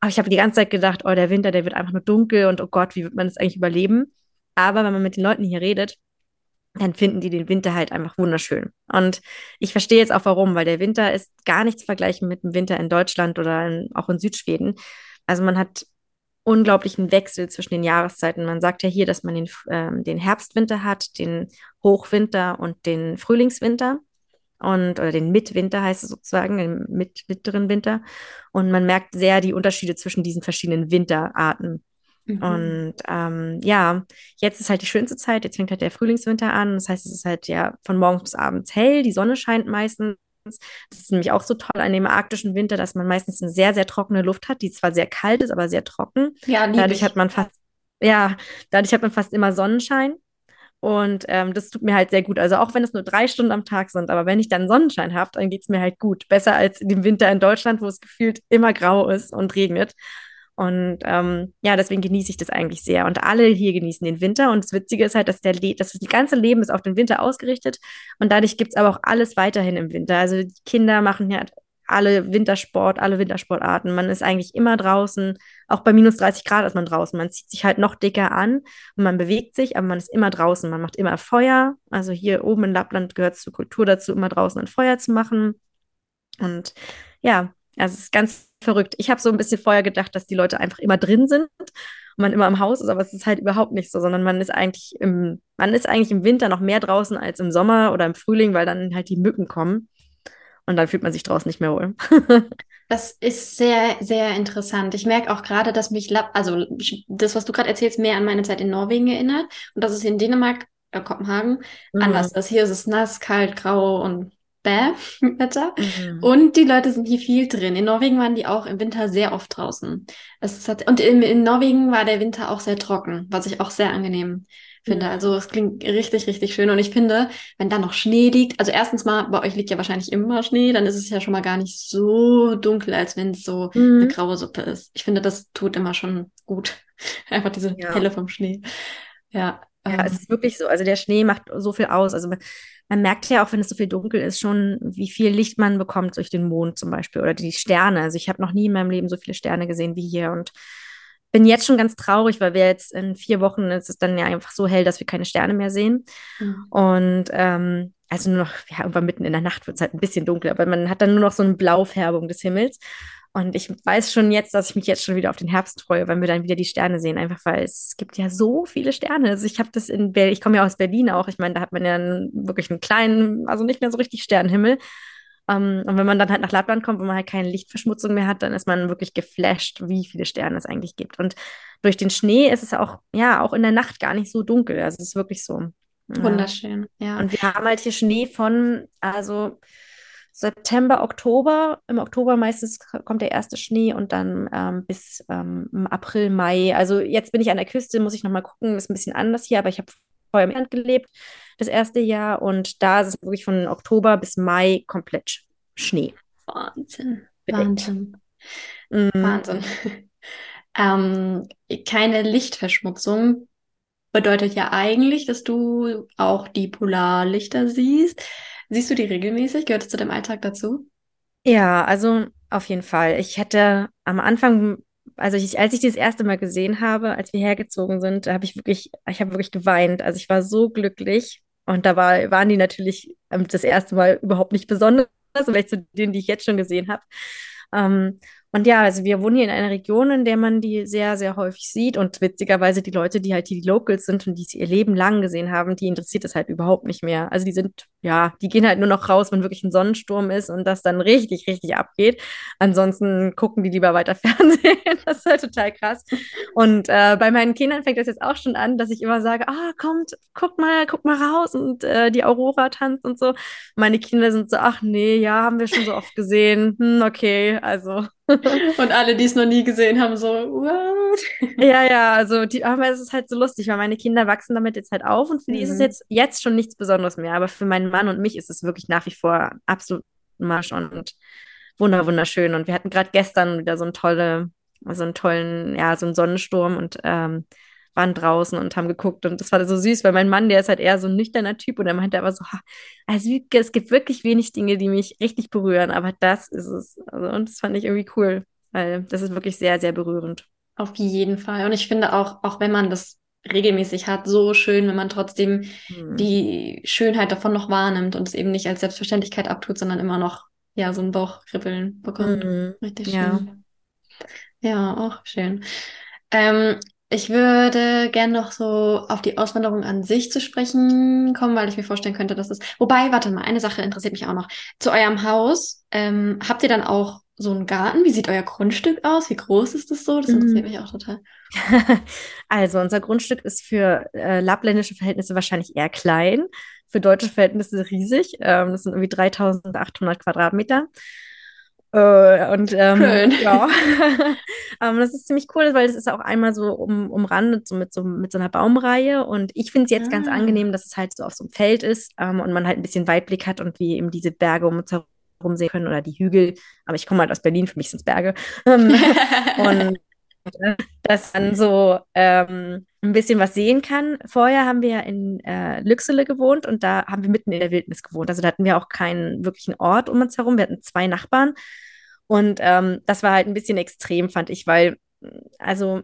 Aber ich habe die ganze Zeit gedacht, oh, der Winter, der wird einfach nur dunkel und oh Gott, wie wird man das eigentlich überleben? Aber wenn man mit den Leuten hier redet, dann finden die den Winter halt einfach wunderschön. Und ich verstehe jetzt auch warum, weil der Winter ist gar nicht zu vergleichen mit dem Winter in Deutschland oder in, auch in Südschweden. Also man hat unglaublichen Wechsel zwischen den Jahreszeiten. Man sagt ja hier, dass man den, äh, den Herbstwinter hat, den Hochwinter und den Frühlingswinter und oder den Mitwinter heißt es sozusagen, den mit, mittleren Winter. Und man merkt sehr die Unterschiede zwischen diesen verschiedenen Winterarten. Mhm. Und ähm, ja, jetzt ist halt die schönste Zeit, jetzt fängt halt der Frühlingswinter an. Das heißt, es ist halt ja von morgens bis abends hell, die Sonne scheint meistens. Das ist nämlich auch so toll an dem arktischen Winter, dass man meistens eine sehr, sehr trockene Luft hat, die zwar sehr kalt ist, aber sehr trocken. Ja, dadurch hat man fast, ja, dadurch hat man fast immer Sonnenschein. Und ähm, das tut mir halt sehr gut. Also auch wenn es nur drei Stunden am Tag sind, aber wenn ich dann Sonnenschein habe, dann geht es mir halt gut. Besser als im Winter in Deutschland, wo es gefühlt immer grau ist und regnet. Und ähm, ja, deswegen genieße ich das eigentlich sehr. Und alle hier genießen den Winter. Und das Witzige ist halt, dass der Le dass das ganze Leben ist auf den Winter ausgerichtet. Und dadurch gibt es aber auch alles weiterhin im Winter. Also die Kinder machen ja alle Wintersport, alle Wintersportarten. Man ist eigentlich immer draußen. Auch bei minus 30 Grad ist man draußen. Man zieht sich halt noch dicker an und man bewegt sich, aber man ist immer draußen. Man macht immer Feuer. Also hier oben in Lappland gehört es zur Kultur dazu, immer draußen ein Feuer zu machen. Und ja, also es ist ganz verrückt. Ich habe so ein bisschen vorher gedacht, dass die Leute einfach immer drin sind und man immer im Haus ist, aber es ist halt überhaupt nicht so, sondern man ist eigentlich im, man ist eigentlich im Winter noch mehr draußen als im Sommer oder im Frühling, weil dann halt die Mücken kommen. Und dann fühlt man sich draußen nicht mehr wohl. [laughs] das ist sehr, sehr interessant. Ich merke auch gerade, dass mich, also das, was du gerade erzählst, mehr an meine Zeit in Norwegen erinnert. Und das ist in Dänemark, äh, Kopenhagen, mhm. anders ist. Hier ist es nass, kalt, grau und bäh [laughs] Wetter. Mhm. Und die Leute sind hier viel drin. In Norwegen waren die auch im Winter sehr oft draußen. Es hat, und in, in Norwegen war der Winter auch sehr trocken, was ich auch sehr angenehm finde. Also es klingt richtig, richtig schön. Und ich finde, wenn da noch Schnee liegt, also erstens mal, bei euch liegt ja wahrscheinlich immer Schnee, dann ist es ja schon mal gar nicht so dunkel, als wenn es so mhm. eine graue Suppe ist. Ich finde, das tut immer schon gut. [laughs] Einfach diese ja. Helle vom Schnee. Ja. Ja, ähm. es ist wirklich so. Also der Schnee macht so viel aus. Also man, man merkt ja auch, wenn es so viel dunkel ist, schon, wie viel Licht man bekommt durch den Mond zum Beispiel oder die Sterne. Also ich habe noch nie in meinem Leben so viele Sterne gesehen wie hier und bin jetzt schon ganz traurig, weil wir jetzt in vier Wochen ist es dann ja einfach so hell, dass wir keine Sterne mehr sehen. Mhm. Und ähm, also nur noch, ja, irgendwann mitten in der Nacht wird es halt ein bisschen dunkel, aber man hat dann nur noch so eine Blaufärbung des Himmels. Und ich weiß schon jetzt, dass ich mich jetzt schon wieder auf den Herbst freue, wenn wir dann wieder die Sterne sehen, einfach weil es gibt ja so viele Sterne. Also ich habe das in Berlin, ich komme ja aus Berlin auch. Ich meine, da hat man ja einen, wirklich einen kleinen, also nicht mehr so richtig Sternenhimmel. Um, ähm, und wenn man dann halt nach Lappland kommt, wo man halt keine Lichtverschmutzung mehr hat, dann ist man wirklich geflasht, wie viele Sterne es eigentlich gibt. Und durch den Schnee ist es auch, ja, auch in der Nacht gar nicht so dunkel. Also es ist wirklich so. Wunderschön, ja. Und wir haben halt hier Schnee von, also September, Oktober. Im Oktober meistens kommt der erste Schnee und dann ähm, bis ähm, April, Mai. Also jetzt bin ich an der Küste, muss ich nochmal gucken, ist ein bisschen anders hier, aber ich habe vorher im Land gelebt das erste Jahr. Und da ist es wirklich von Oktober bis Mai komplett Schnee. Wahnsinn. Wahnsinn. Mhm. Wahnsinn. [laughs] ähm, keine Lichtverschmutzung bedeutet ja eigentlich, dass du auch die Polarlichter siehst. Siehst du die regelmäßig? Gehört es zu deinem Alltag dazu? Ja, also auf jeden Fall. Ich hätte am Anfang also ich, als ich das erste Mal gesehen habe, als wir hergezogen sind, habe ich wirklich, ich habe wirklich geweint. Also ich war so glücklich. Und da war, waren die natürlich ähm, das erste Mal überhaupt nicht besonders, vielleicht zu denen, die ich jetzt schon gesehen habe. Ähm, Und ja, also wir wohnen hier in einer Region, in der man die sehr, sehr häufig sieht. Und witzigerweise die Leute, die halt die Locals sind und die es ihr Leben lang gesehen haben, die interessiert es halt überhaupt nicht mehr. Also die sind, ja, die gehen halt nur noch raus, wenn wirklich ein Sonnensturm ist und das dann richtig, richtig abgeht. Ansonsten gucken die lieber weiter [laughs] Fernsehen. Das ist halt total krass. Und äh, bei meinen Kindern fängt das jetzt auch schon an, dass ich immer sage, ah, kommt, guckt mal, guckt mal raus und äh, die Aurora tanzt und so. Meine Kinder sind so, ach nee, ja, haben wir schon so oft gesehen. Hm, okay, also. Und alle, die es noch nie gesehen haben, so, what? [laughs] Ja, ja, also die, aber es ist halt so lustig, weil meine Kinder wachsen damit jetzt halt auf und für die ist es Mhm. jetzt, jetzt schon nichts Besonderes mehr. Aber für meinen Mann und mich ist es wirklich nach wie vor absolut Marsch und wunder, wunderschön. Und wir hatten gerade gestern wieder so einen tolle, so einen tollen, ja, so einen Sonnensturm und ähm, waren draußen und haben geguckt. Und das war so süß, weil mein Mann, der ist halt eher so ein nüchterner Typ und er meinte aber so, "Ha, also es gibt wirklich wenig Dinge, die mich richtig berühren, aber das ist es. Also, und das fand ich irgendwie cool, weil das ist wirklich sehr, sehr berührend. Auf jeden Fall. Und ich finde auch, auch wenn man das regelmäßig hat, so schön, wenn man trotzdem Hm. die Schönheit davon noch wahrnimmt und es eben nicht als Selbstverständlichkeit abtut, sondern immer noch, ja, so ein Bauchkribbeln bekommt. Mhm. Richtig Ja. schön. Ja, auch schön. Ähm, ich würde gerne noch so auf die Auswanderung an sich zu sprechen kommen, weil ich mir vorstellen könnte, dass es. Wobei, warte mal, eine Sache interessiert mich auch noch. Zu eurem Haus, ähm, habt ihr dann auch so einen Garten? Wie sieht euer Grundstück aus? Wie groß ist das so? Das interessiert Mhm. mich auch total. [laughs] Also, unser Grundstück ist für äh, lappländische Verhältnisse wahrscheinlich eher klein, für deutsche Verhältnisse riesig. Ähm, das sind irgendwie 3800 Quadratmeter. Äh, und ähm, ja, [laughs] [laughs] ähm, das ist ziemlich cool, weil es ist auch einmal so um, umrandet so mit, so mit so einer Baumreihe. Und ich finde es jetzt ganz Ah. angenehm, dass es halt so auf so einem Feld ist ähm, und man halt ein bisschen Weitblick hat und wir eben diese Berge um uns herum sehen können oder die Hügel. Aber ich komme halt aus Berlin, für mich sind es Berge. Ähm, [laughs] und äh, dass man so ähm, ein bisschen was sehen kann. Vorher haben wir ja in äh, Lüxele gewohnt und da haben wir mitten in der Wildnis gewohnt. Also da hatten wir auch keinen wirklichen Ort um uns herum. Wir hatten zwei Nachbarn und ähm, das war halt ein bisschen extrem, fand ich, weil, also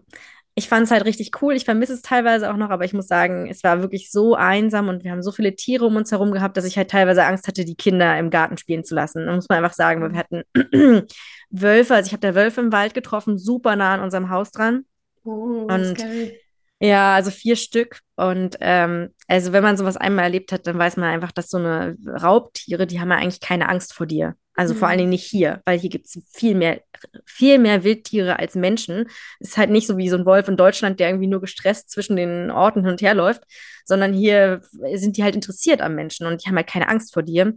ich fand es halt richtig cool. Ich vermisse es teilweise auch noch, aber ich muss sagen, es war wirklich so einsam und wir haben so viele Tiere um uns herum gehabt, dass ich halt teilweise Angst hatte, die Kinder im Garten spielen zu lassen. Da muss man einfach sagen, weil wir hatten [clears throat] Wölfe, also ich habe da Wölfe im Wald getroffen, super nah an unserem Haus dran. Oh, Und scary. Ja, also vier Stück. Und ähm, also wenn man sowas einmal erlebt hat, dann weiß man einfach, dass so eine Raubtiere, die haben ja eigentlich keine Angst vor dir. Also vor allen Mhm. Dingen nicht hier, weil hier gibt es viel mehr, viel mehr Wildtiere als Menschen. Es ist halt nicht so wie so ein Wolf in Deutschland, der irgendwie nur gestresst zwischen den Orten hin und her läuft, sondern hier sind die halt interessiert am Menschen und die haben halt keine Angst vor dir.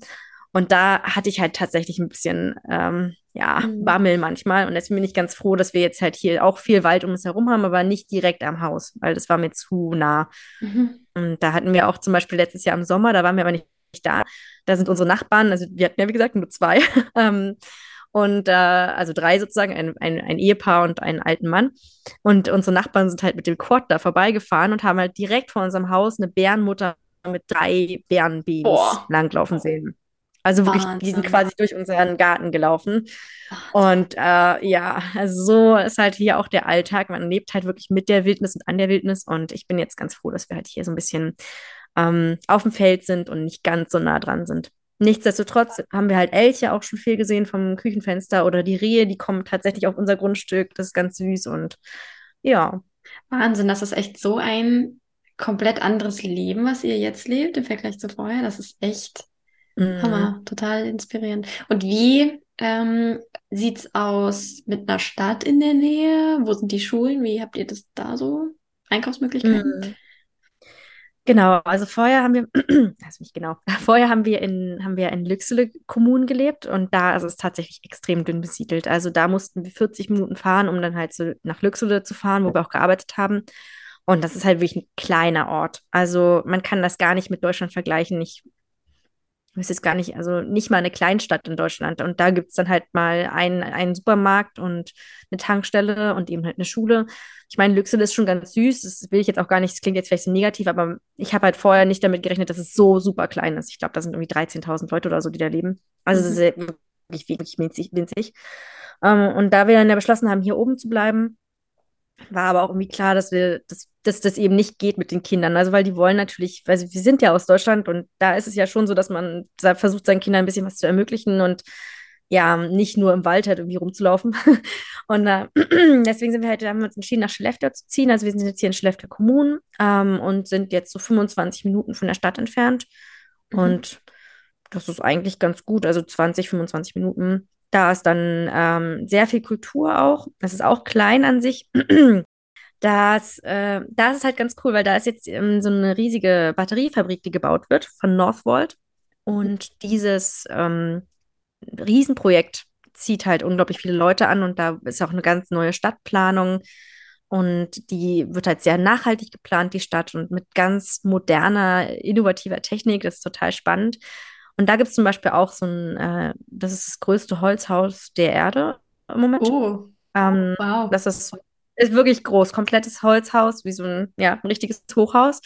Und da hatte ich halt tatsächlich ein bisschen, ähm, ja, Mhm. Bammel manchmal. Und deswegen bin ich ganz froh, dass wir jetzt halt hier auch viel Wald um uns herum haben, aber nicht direkt am Haus, weil das war mir zu nah. Mhm. Und da hatten wir auch zum Beispiel letztes Jahr im Sommer, da waren wir aber nicht da. Da sind unsere Nachbarn, also wir hatten ja wie gesagt nur zwei. [laughs] ähm, und äh, also drei sozusagen, ein, ein, ein Ehepaar und einen alten Mann. Und unsere Nachbarn sind halt mit dem Quad da vorbeigefahren und haben halt direkt vor unserem Haus eine Bärenmutter mit drei Bärenbabys langlaufen sehen. Also wirklich, die sind Wahnsinn. quasi durch unseren Garten gelaufen. Wahnsinn. Und äh, ja, also so ist halt hier auch der Alltag. Man lebt halt wirklich mit der Wildnis und an der Wildnis. Und ich bin jetzt ganz froh, dass wir halt hier so ein bisschen ähm, auf dem Feld sind und nicht ganz so nah dran sind. Nichtsdestotrotz haben wir halt Elche auch schon viel gesehen vom Küchenfenster oder die Rehe, die kommen tatsächlich auf unser Grundstück. Das ist ganz süß und ja. Wahnsinn, das ist echt so ein komplett anderes Leben, was ihr jetzt lebt im Vergleich zu vorher. Das ist echt Mm. Hammer, total inspirierend. Und wie ähm, sieht's aus mit einer Stadt in der Nähe? Wo sind die Schulen? Wie habt ihr das da so? Einkaufsmöglichkeiten? Mm. Genau, also vorher haben wir, [clears throat] also nicht genau, [laughs] vorher haben wir in, haben wir in Lüxele Kommunen gelebt und da ist es tatsächlich extrem dünn besiedelt. Also da mussten wir 40 Minuten fahren, um dann halt so nach Lüxele zu fahren, wo wir auch gearbeitet haben. Und das ist halt wirklich ein kleiner Ort. Also man kann das gar nicht mit Deutschland vergleichen. Ich weiß jetzt gar nicht, also nicht mal eine Kleinstadt in Deutschland. Und da gibt es dann halt mal einen, einen Supermarkt und eine Tankstelle und eben halt eine Schule. Ich meine, Lüxel ist schon ganz süß. Das will ich jetzt auch gar nicht, das klingt jetzt vielleicht so negativ, aber ich habe halt vorher nicht damit gerechnet, dass es so super klein ist. Ich glaube, da sind irgendwie 13.000 Leute oder so, die da leben. Also es ist ja wirklich, wirklich winzig. winzig. Ähm, und da wir dann ja beschlossen haben, hier oben zu bleiben, war aber auch irgendwie klar, dass wir, dass, dass das eben nicht geht mit den Kindern. Also weil die wollen natürlich, weil wir sind ja aus Deutschland und da ist es ja schon so, dass man versucht, seinen Kindern ein bisschen was zu ermöglichen und ja, nicht nur im Wald halt irgendwie rumzulaufen. [laughs] Und äh, [clears throat] deswegen sind wir halt, haben wir uns entschieden, nach Skellefteå zu ziehen. Also wir sind jetzt hier in Skellefteå Kommunen ähm, und sind jetzt so 25 Minuten von der Stadt entfernt. Mhm. Und das ist eigentlich ganz gut, also 20, 25 Minuten. Da ist dann ähm, sehr viel Kultur auch. Das ist auch klein an sich. [clears throat] Das, äh, das ist halt ganz cool, weil da ist jetzt ähm, so eine riesige Batteriefabrik, die gebaut wird von Northvolt. Und dieses ähm, Riesenprojekt zieht halt unglaublich viele Leute an und da ist auch eine ganz neue Stadtplanung. Und die wird halt sehr nachhaltig geplant, die Stadt, und mit ganz moderner, innovativer Technik. Das ist total spannend. Und da gibt es zum Beispiel auch so ein, äh, das ist das größte Holzhaus der Erde im Moment. Oh, ähm, wow. Das ist, ist wirklich groß, komplettes Holzhaus, wie so ein, ja, ein richtiges Hochhaus.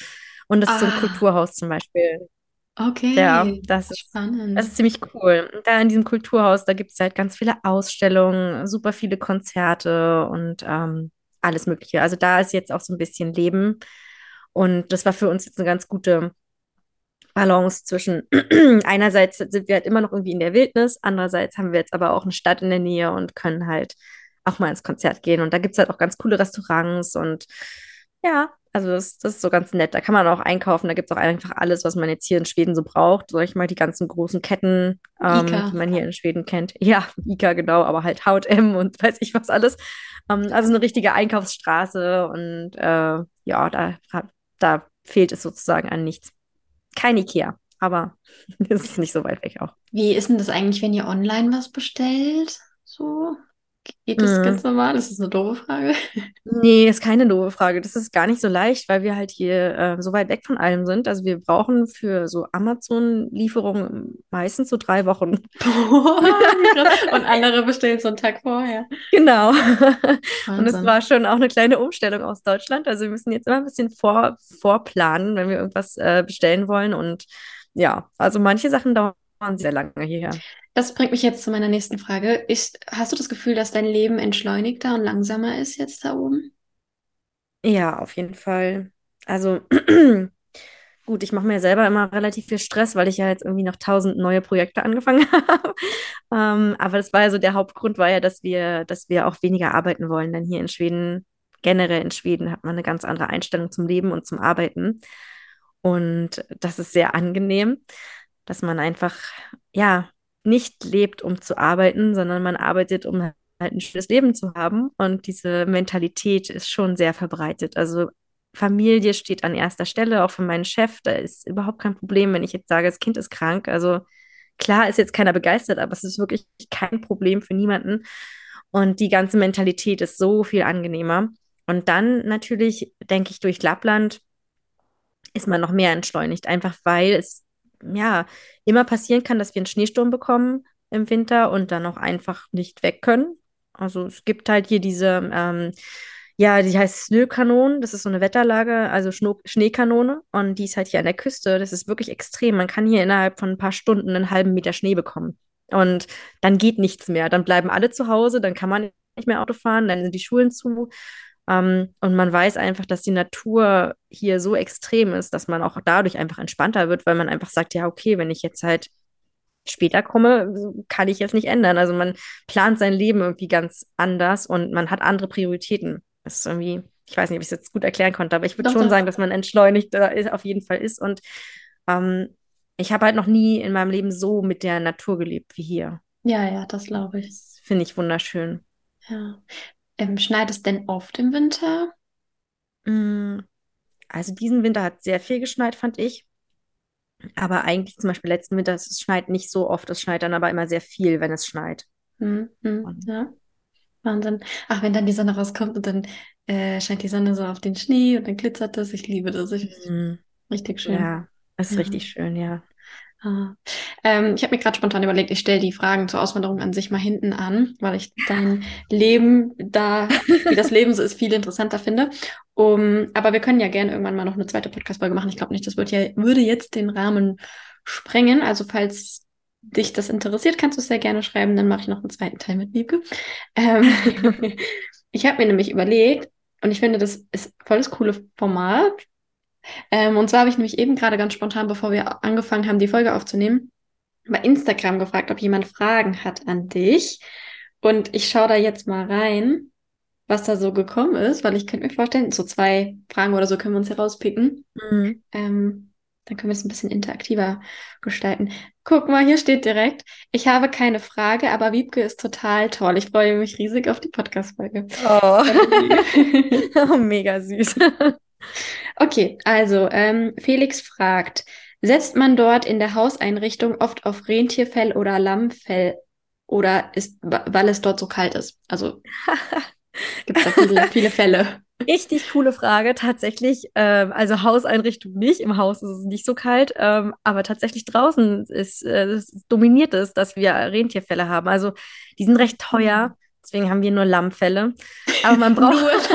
Und das ah. ist so ein ah. Kulturhaus zum Beispiel. Okay, ja, das ist, spannend. Das ist ziemlich cool. Da in diesem Kulturhaus, da gibt es halt ganz viele Ausstellungen, super viele Konzerte und ähm, alles Mögliche. Also da ist jetzt auch so ein bisschen Leben. Und das war für uns jetzt eine ganz gute Balance zwischen [clears throat] einerseits sind wir halt immer noch irgendwie in der Wildnis, andererseits haben wir jetzt aber auch eine Stadt in der Nähe und können halt auch mal ins Konzert gehen. Und da gibt es halt auch ganz coole Restaurants und ja, also das, das ist so ganz nett. Da kann man auch einkaufen. Da gibt es auch einfach alles, was man jetzt hier in Schweden so braucht. Sag ich mal, die ganzen großen Ketten, ähm, die man hier in Schweden kennt. Ja, Ika, genau, aber halt Haut-M und [laughs] weiß ich was alles. Ähm, also eine richtige Einkaufsstraße und äh, ja, da, da fehlt es sozusagen an nichts. Kein Ikea, aber [laughs] es ist nicht so weit weg auch. Wie ist denn das eigentlich, wenn ihr online was bestellt? So? Geht das mhm. ganz normal? Das ist eine doofe Frage. Nee, ist keine doofe Frage. Das ist gar nicht so leicht, weil wir halt hier äh, so weit weg von allem sind. Also wir brauchen für so Amazon-Lieferungen meistens so drei Wochen. [laughs] Und andere bestellen so einen Tag vorher. Genau. Wahnsinn. Und es war schon auch eine kleine Umstellung aus Deutschland. Also wir müssen jetzt immer ein bisschen vor, vorplanen, wenn wir irgendwas äh, bestellen wollen. Und ja, also manche Sachen dauern sehr lange hierher. Das bringt mich jetzt zu meiner nächsten Frage. Ist, hast du das Gefühl, dass dein Leben entschleunigter und langsamer ist jetzt da oben? Ja, auf jeden Fall. Also [clears throat] gut, ich mache mir selber immer relativ viel Stress, weil ich ja jetzt irgendwie noch tausend neue Projekte angefangen [laughs] habe. ähm, aber das war ja so der Hauptgrund, war ja, dass wir, dass wir auch weniger arbeiten wollen. Denn hier in Schweden, generell in Schweden, hat man eine ganz andere Einstellung zum Leben und zum Arbeiten. Und das ist sehr angenehm, dass man einfach, ja, nicht lebt, um zu arbeiten, sondern man arbeitet, um halt ein schönes Leben zu haben. Und diese Mentalität ist schon sehr verbreitet. Also Familie steht an erster Stelle, auch für meinen Chef. Da ist überhaupt kein Problem, wenn ich jetzt sage, das Kind ist krank. Also klar ist jetzt keiner begeistert, aber es ist wirklich kein Problem für niemanden. Und die ganze Mentalität ist so viel angenehmer. Und dann natürlich, denke ich, durch Lappland ist man noch mehr entschleunigt, einfach weil es ja, immer passieren kann, dass wir einen Schneesturm bekommen im Winter und dann auch einfach nicht weg können. Also es gibt halt hier diese, ähm, ja, die heißt Snökanon, das ist so eine Wetterlage, also Schno Schneekanone und die ist halt hier an der Küste. Das ist wirklich extrem. Man kann hier innerhalb von ein paar Stunden einen halben Meter Schnee bekommen. Und dann geht nichts mehr. Dann bleiben alle zu Hause, dann kann man nicht mehr Auto fahren, dann sind die Schulen zu. Ähm, und man weiß einfach, dass die Natur hier so extrem ist, dass man auch dadurch einfach entspannter wird, weil man einfach sagt, ja, okay, wenn ich jetzt halt später komme, kann ich jetzt nicht ändern. Also man plant sein Leben irgendwie ganz anders und man hat andere Prioritäten. Das ist irgendwie, ich weiß nicht, ob ich es jetzt gut erklären konnte, aber ich würde schon doch. sagen, dass man entschleunigter ist, auf jeden Fall ist. Und ähm, ich habe halt noch nie in meinem Leben so mit der Natur gelebt wie hier. Ja, ja, das glaube ich. Finde ich wunderschön. Ja. Ähm, schneit es denn oft im Winter? Mm, also diesen Winter hat sehr viel geschneit, fand ich. Aber eigentlich zum Beispiel letzten Winter, es schneit nicht so oft, es schneit dann aber immer sehr viel, wenn es schneit. Hm, hm, ja, Wahnsinn. Ach, wenn dann die Sonne rauskommt und dann äh, scheint die Sonne so auf den Schnee und dann glitzert das. Ich liebe das. Ich, hm. Richtig schön. Ja, das ist ja. richtig schön, ja. Ah. Ähm, ich habe mir gerade spontan überlegt, ich stelle die Fragen zur Auswanderung an sich mal hinten an, weil ich dein [laughs] Leben da, wie das Leben so ist, viel interessanter finde. Um, aber wir können ja gerne irgendwann mal noch eine zweite Podcast-Folge machen. Ich glaube nicht, das wird ja, würde jetzt den Rahmen sprengen. Also falls dich das interessiert, kannst du es sehr gerne schreiben. Dann mache ich noch einen zweiten Teil mit Liebke. Ähm, [laughs] ich habe mir nämlich überlegt, und ich finde, das ist voll das coole Format, ähm, und zwar habe ich nämlich eben gerade ganz spontan, bevor wir angefangen haben, die Folge aufzunehmen, bei Instagram gefragt, ob jemand Fragen hat an dich. Und ich schaue da jetzt mal rein, was da so gekommen ist, weil ich könnte mir vorstellen, so zwei Fragen oder so können wir uns herauspicken. Mhm. Ähm, dann können wir es ein bisschen interaktiver gestalten. Guck mal, hier steht direkt, ich habe keine Frage, aber Wiebke ist total toll. Ich freue mich riesig auf die Podcast-Folge. Oh. [laughs] [laughs] oh, mega süß. Okay, also ähm, Felix fragt, setzt man dort in der Hauseinrichtung oft auf Rentierfell oder Lammfell oder ist, weil es dort so kalt ist? Also [laughs] gibt es da viele, viele Fälle. Richtig coole Frage, tatsächlich. Ähm, also Hauseinrichtung nicht, im Haus ist es nicht so kalt, ähm, aber tatsächlich draußen ist, äh, dominiert es, dass wir Rentierfälle haben. Also die sind recht teuer, deswegen haben wir nur Lammfälle. Aber man [laughs] braucht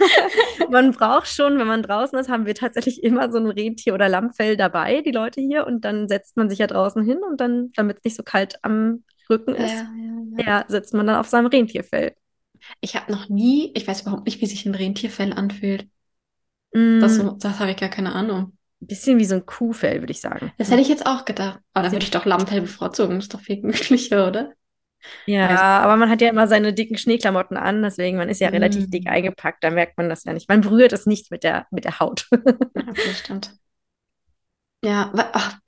[laughs] man braucht schon, wenn man draußen ist, haben wir tatsächlich immer so ein Rentier- oder Lammfell dabei, die Leute hier, und dann setzt man sich ja draußen hin und dann, damit es nicht so kalt am Rücken ist, ja, ja, ja. setzt man dann auf seinem Rentierfell. Ich habe noch nie, ich weiß überhaupt nicht, wie sich ein Rentierfell anfühlt. Mm. Das, das habe ich gar keine Ahnung. Ein bisschen wie so ein Kuhfell, würde ich sagen. Das hätte ich jetzt auch gedacht. Aber dann würde ich doch Lammfell bevorzugen. Das ist doch viel gemütlicher, oder? Ja, also, aber man hat ja immer seine dicken Schneeklamotten an, deswegen man ist ja relativ dick eingepackt, da merkt man das ja nicht. Man berührt es nicht mit der, mit der Haut. [laughs] okay, stimmt. Ja, ach,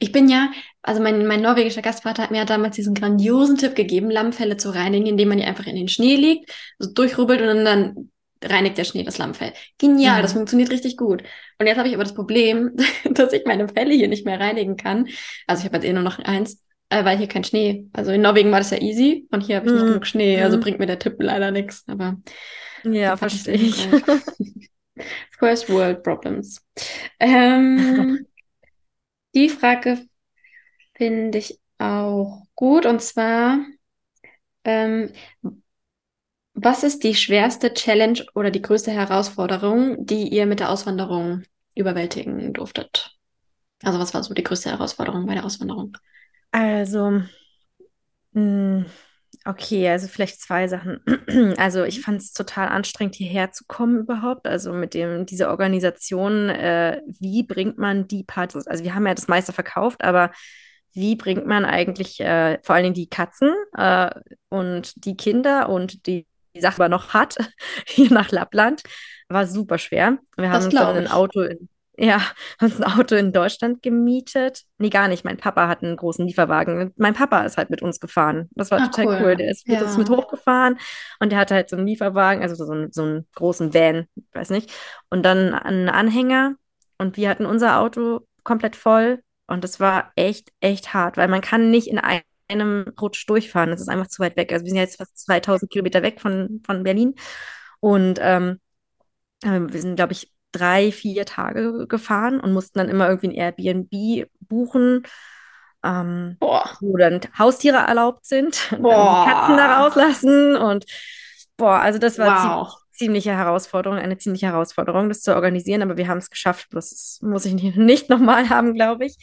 ich bin ja, also mein, mein norwegischer Gastvater hat mir ja damals diesen grandiosen Tipp gegeben, Lammfelle zu reinigen, indem man die einfach in den Schnee legt, so durchrubbelt und dann, reinigt der Schnee das Lammfell. Genial, mhm. das funktioniert richtig gut. Und jetzt habe ich aber das Problem, [laughs] dass ich meine Felle hier nicht mehr reinigen kann. Also ich habe jetzt eh nur noch eins, äh, weil hier kein Schnee. Also in Norwegen war das ja easy und hier habe ich nicht genug Schnee, also mhm. bringt mir der Tipp leider nichts. Aber ja, verstehe ich. First World Problems. Ähm, [laughs] Die Frage finde ich auch gut und zwar, ähm, was ist die schwerste Challenge oder die größte Herausforderung, die ihr mit der Auswanderung überwältigen durftet? Also was war so die größte Herausforderung bei der Auswanderung? Also, mh, hm, Okay, also vielleicht zwei Sachen. [clears throat] Also ich fand es total anstrengend, hierher zu kommen überhaupt. Also mit dem, diese Organisation, äh, wie bringt man die Partys? Also wir haben ja das meiste verkauft, aber wie bringt man eigentlich äh, vor allen Dingen die Katzen äh, und die Kinder und die, die Sache aber noch hat, [laughs] hier nach Lappland? War super schwer. Wir haben uns dann ein Auto in, ja, haben uns ein Auto in Deutschland gemietet. Nee, gar nicht. Mein Papa hat einen großen Lieferwagen. Mein Papa ist halt mit uns gefahren. Das war ah, total cool. cool. Der ist mit ja. uns mit hochgefahren und der hatte halt so einen Lieferwagen, also so einen, so einen großen Van, weiß nicht. Und dann einen Anhänger und wir hatten unser Auto komplett voll und das war echt, echt hart, weil man kann nicht in einem Rutsch durchfahren. Das ist einfach zu weit weg. Also wir sind jetzt fast 2000 Kilometer weg von, von Berlin und ähm, wir sind, glaube ich, drei, vier Tage gefahren und mussten dann immer irgendwie ein Airbnb buchen, ähm, wo dann Haustiere erlaubt sind [laughs] und die Katzen da rauslassen. Und boah, also das war wow. ziemlich, ziemliche Herausforderung, eine ziemliche Herausforderung, das zu organisieren, aber wir haben es geschafft. Das muss ich nicht, [laughs] nicht nochmal haben, glaube ich.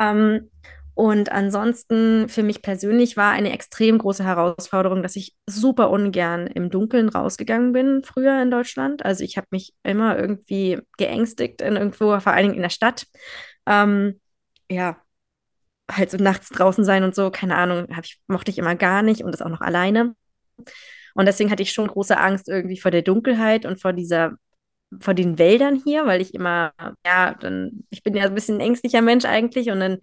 Ähm, und ansonsten für mich persönlich war eine extrem große Herausforderung, dass ich super ungern im Dunkeln rausgegangen bin früher in Deutschland. Also ich habe mich immer irgendwie geängstigt in irgendwo, vor allen Dingen in der Stadt. Ähm, ja, halt so nachts draußen sein und so, keine Ahnung, ich, mochte ich immer gar nicht und das auch noch alleine. Und deswegen hatte ich schon große Angst irgendwie vor der Dunkelheit und vor dieser vor den Wäldern hier, weil ich immer, ja, dann, ich bin ja ein bisschen ein ängstlicher Mensch eigentlich und dann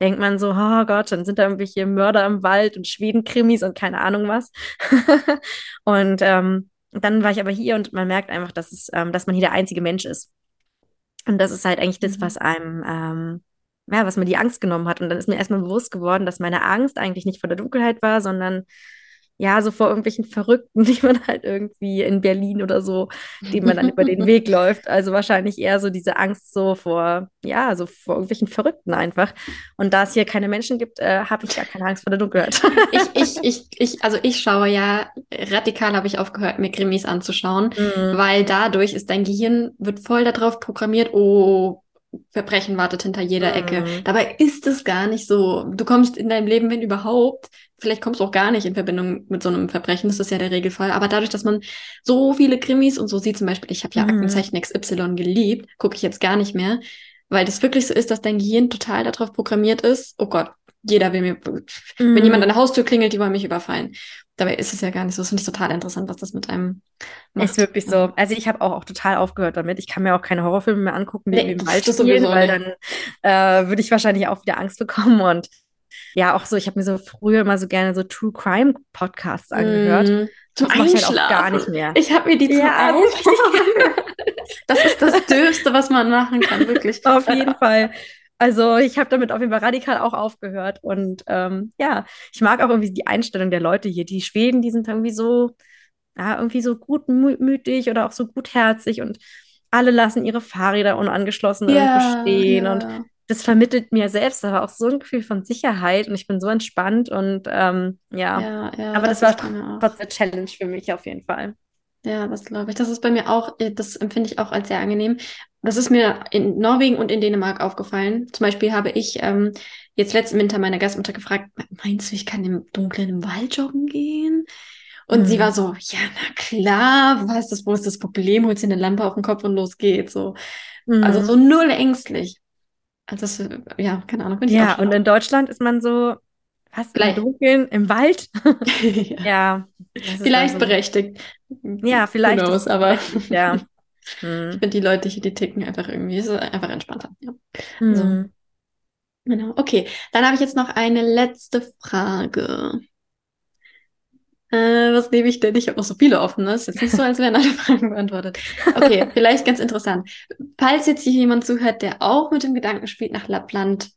denkt man so, oh Gott, dann sind da irgendwelche Mörder im Wald und Schwedenkrimis und keine Ahnung was. [laughs] und ähm, dann war ich aber hier und man merkt einfach, dass, es, ähm, dass man hier der einzige Mensch ist. Und das ist halt eigentlich das, mhm. was einem, ähm, ja, was mir die Angst genommen hat. Und dann ist mir erstmal bewusst geworden, dass meine Angst eigentlich nicht vor der Dunkelheit war, sondern ja, so vor irgendwelchen Verrückten, [laughs] die man halt irgendwie in Berlin oder so, die man dann über den Weg [laughs] läuft. Also wahrscheinlich eher so diese Angst so vor, ja, so vor irgendwelchen Verrückten einfach. Und da es hier keine Menschen gibt, äh, habe ich gar keine Angst vor der Dunkelheit. ich, ich, [laughs] ich, ich, also ich schaue ja, radikal habe ich aufgehört, mir Krimis anzuschauen, mhm. weil dadurch ist dein Gehirn, wird voll darauf programmiert, oh, Verbrechen wartet hinter jeder Ecke. Mhm. Dabei ist es gar nicht so. Du kommst in deinem Leben, wenn überhaupt, vielleicht kommst du auch gar nicht in Verbindung mit so einem Verbrechen, das ist ja der Regelfall. Aber dadurch, dass man so viele Krimis und so sieht, zum Beispiel, ich habe ja mhm. Aktenzeichen XY geliebt, gucke ich jetzt gar nicht mehr. weil das wirklich so ist, dass dein Gehirn total darauf programmiert ist, oh Gott, jeder will mir, mhm. wenn jemand an der Haustür klingelt, die wollen mich überfallen. Dabei ist es ja gar nicht so. Das finde ich total interessant, was das mit einem macht. Ist wirklich so. Also ich habe auch, auch total aufgehört damit. Ich kann mir auch keine Horrorfilme mehr angucken, die nee, im Wald spielen, weil dann äh, würde ich wahrscheinlich auch wieder Angst bekommen. Und ja, auch so, ich habe mir so früher immer so gerne so True Crime Podcasts angehört. Mm, zum das Einschlafen. Halt auch gar nicht mehr. Ich habe mir die zum ja, [laughs] [laughs] Das ist das Dürfste, was man machen kann, wirklich. Auf jeden [laughs] Fall. Also ich habe damit auf jeden Fall radikal auch aufgehört. Und ähm, ja, ich mag auch irgendwie die Einstellung der Leute hier. Die Schweden, die sind irgendwie so, ja, irgendwie so gutmütig oder auch so gutherzig und alle lassen ihre Fahrräder unangeschlossen ja, stehen. Ja. Und das vermittelt mir selbst aber auch so ein Gefühl von Sicherheit und ich bin so entspannt und ähm, ja. ja, ja. Aber das, das war trotzdem eine Challenge für mich auf jeden Fall. Ja, das glaube ich. Das ist bei mir auch, äh, das empfinde ich auch als sehr angenehm. Das ist mir in Norwegen und in Dänemark aufgefallen. Zum Beispiel habe ich ähm, jetzt letzten Winter meine Gastmutter gefragt, meinst du, ich kann im Dunkeln im Wald joggen gehen? Und mhm. sie war so, ja, na klar, was ist das, wo ist das Problem? Holst dir eine Lampe auf den Kopf und los geht's. So. Also mhm. Also so null ängstlich. Also das, ja, keine Ahnung. Ja, und in Deutschland ist man so, was, im Dunkeln, im Wald? [laughs] ja. ja vielleicht berechtigt. Ja, vielleicht. Knows, aber ja. Hm. Ich finde die Leute hier, die ticken einfach irgendwie, ist einfach entspannter. Ja. Hm. So. Genau. Okay, dann habe ich jetzt noch eine letzte Frage. Äh, was nehme ich denn? Ich habe noch so viele offen. Ne? Ist jetzt nicht so, als wären alle [laughs] Fragen beantwortet. Okay, [laughs] vielleicht ganz interessant. Falls jetzt hier jemand zuhört, der auch mit dem Gedanken spielt, nach Lappland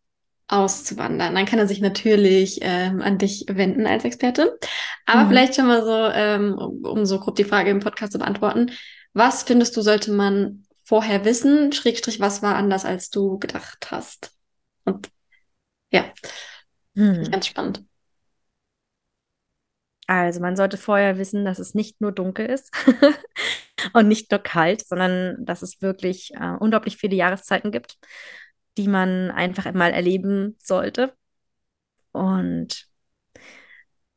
auszuwandern, dann kann er sich natürlich ähm, an dich wenden als Experte. Aber mhm. vielleicht schon mal so, ähm, um, um so grob die Frage im Podcast zu beantworten. Was findest du, sollte man vorher wissen? Schrägstrich, was war anders, als du gedacht hast? Und ja, hm. ganz spannend. Also man sollte vorher wissen, dass es nicht nur dunkel ist [laughs] und nicht nur kalt, sondern dass es wirklich äh, unglaublich viele Jahreszeiten gibt, die man einfach mal erleben sollte. Und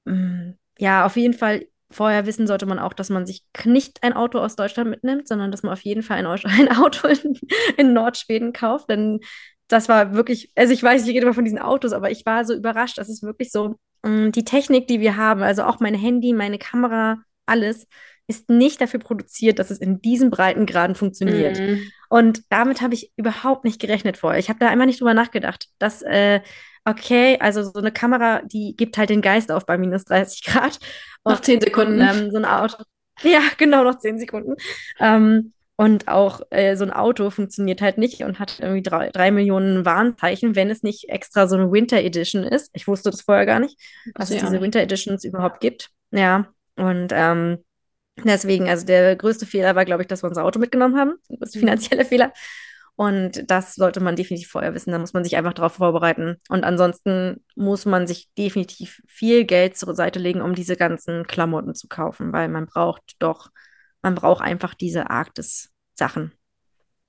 mh, mm, ja, auf jeden Fall vorher wissen sollte man auch, dass man sich nicht ein Auto aus Deutschland mitnimmt, sondern dass man auf jeden Fall [laughs] ein, Auto in, in Nordschweden kauft. Denn das war wirklich, also ich weiß, ich rede immer von diesen Autos, aber ich war so überrascht, dass es wirklich so, mm, die Technik, die wir haben, also auch mein Handy, meine Kamera, alles, ist nicht dafür produziert, dass es in diesen Breitengraden funktioniert. Mhm. Und damit habe ich überhaupt nicht gerechnet vorher. Ich habe da einmal nicht drüber nachgedacht, dass äh, okay, also so eine Kamera, die gibt halt den Geist auf bei minus 30 Grad. Noch zehn Sekunden. Und, ähm, so ein Auto. [laughs] Ja, genau, noch zehn Sekunden. Ähm, und auch äh, so ein Auto funktioniert halt nicht und hat irgendwie drei, drei Millionen Warnzeichen, wenn es nicht extra so eine Winter Edition ist. Ich wusste das vorher gar nicht, dass es diese Winter Editions überhaupt gibt. Ja, und ähm, deswegen, also der größte Fehler war, glaube ich, dass wir unser Auto mitgenommen haben. Der mhm. finanzielle Fehler. Und das sollte man definitiv vorher wissen. Da muss man sich einfach darauf vorbereiten. Und ansonsten muss man sich definitiv viel Geld zur Seite legen, um diese ganzen Klamotten zu kaufen, weil man braucht doch, man braucht einfach diese Arktis-Sachen.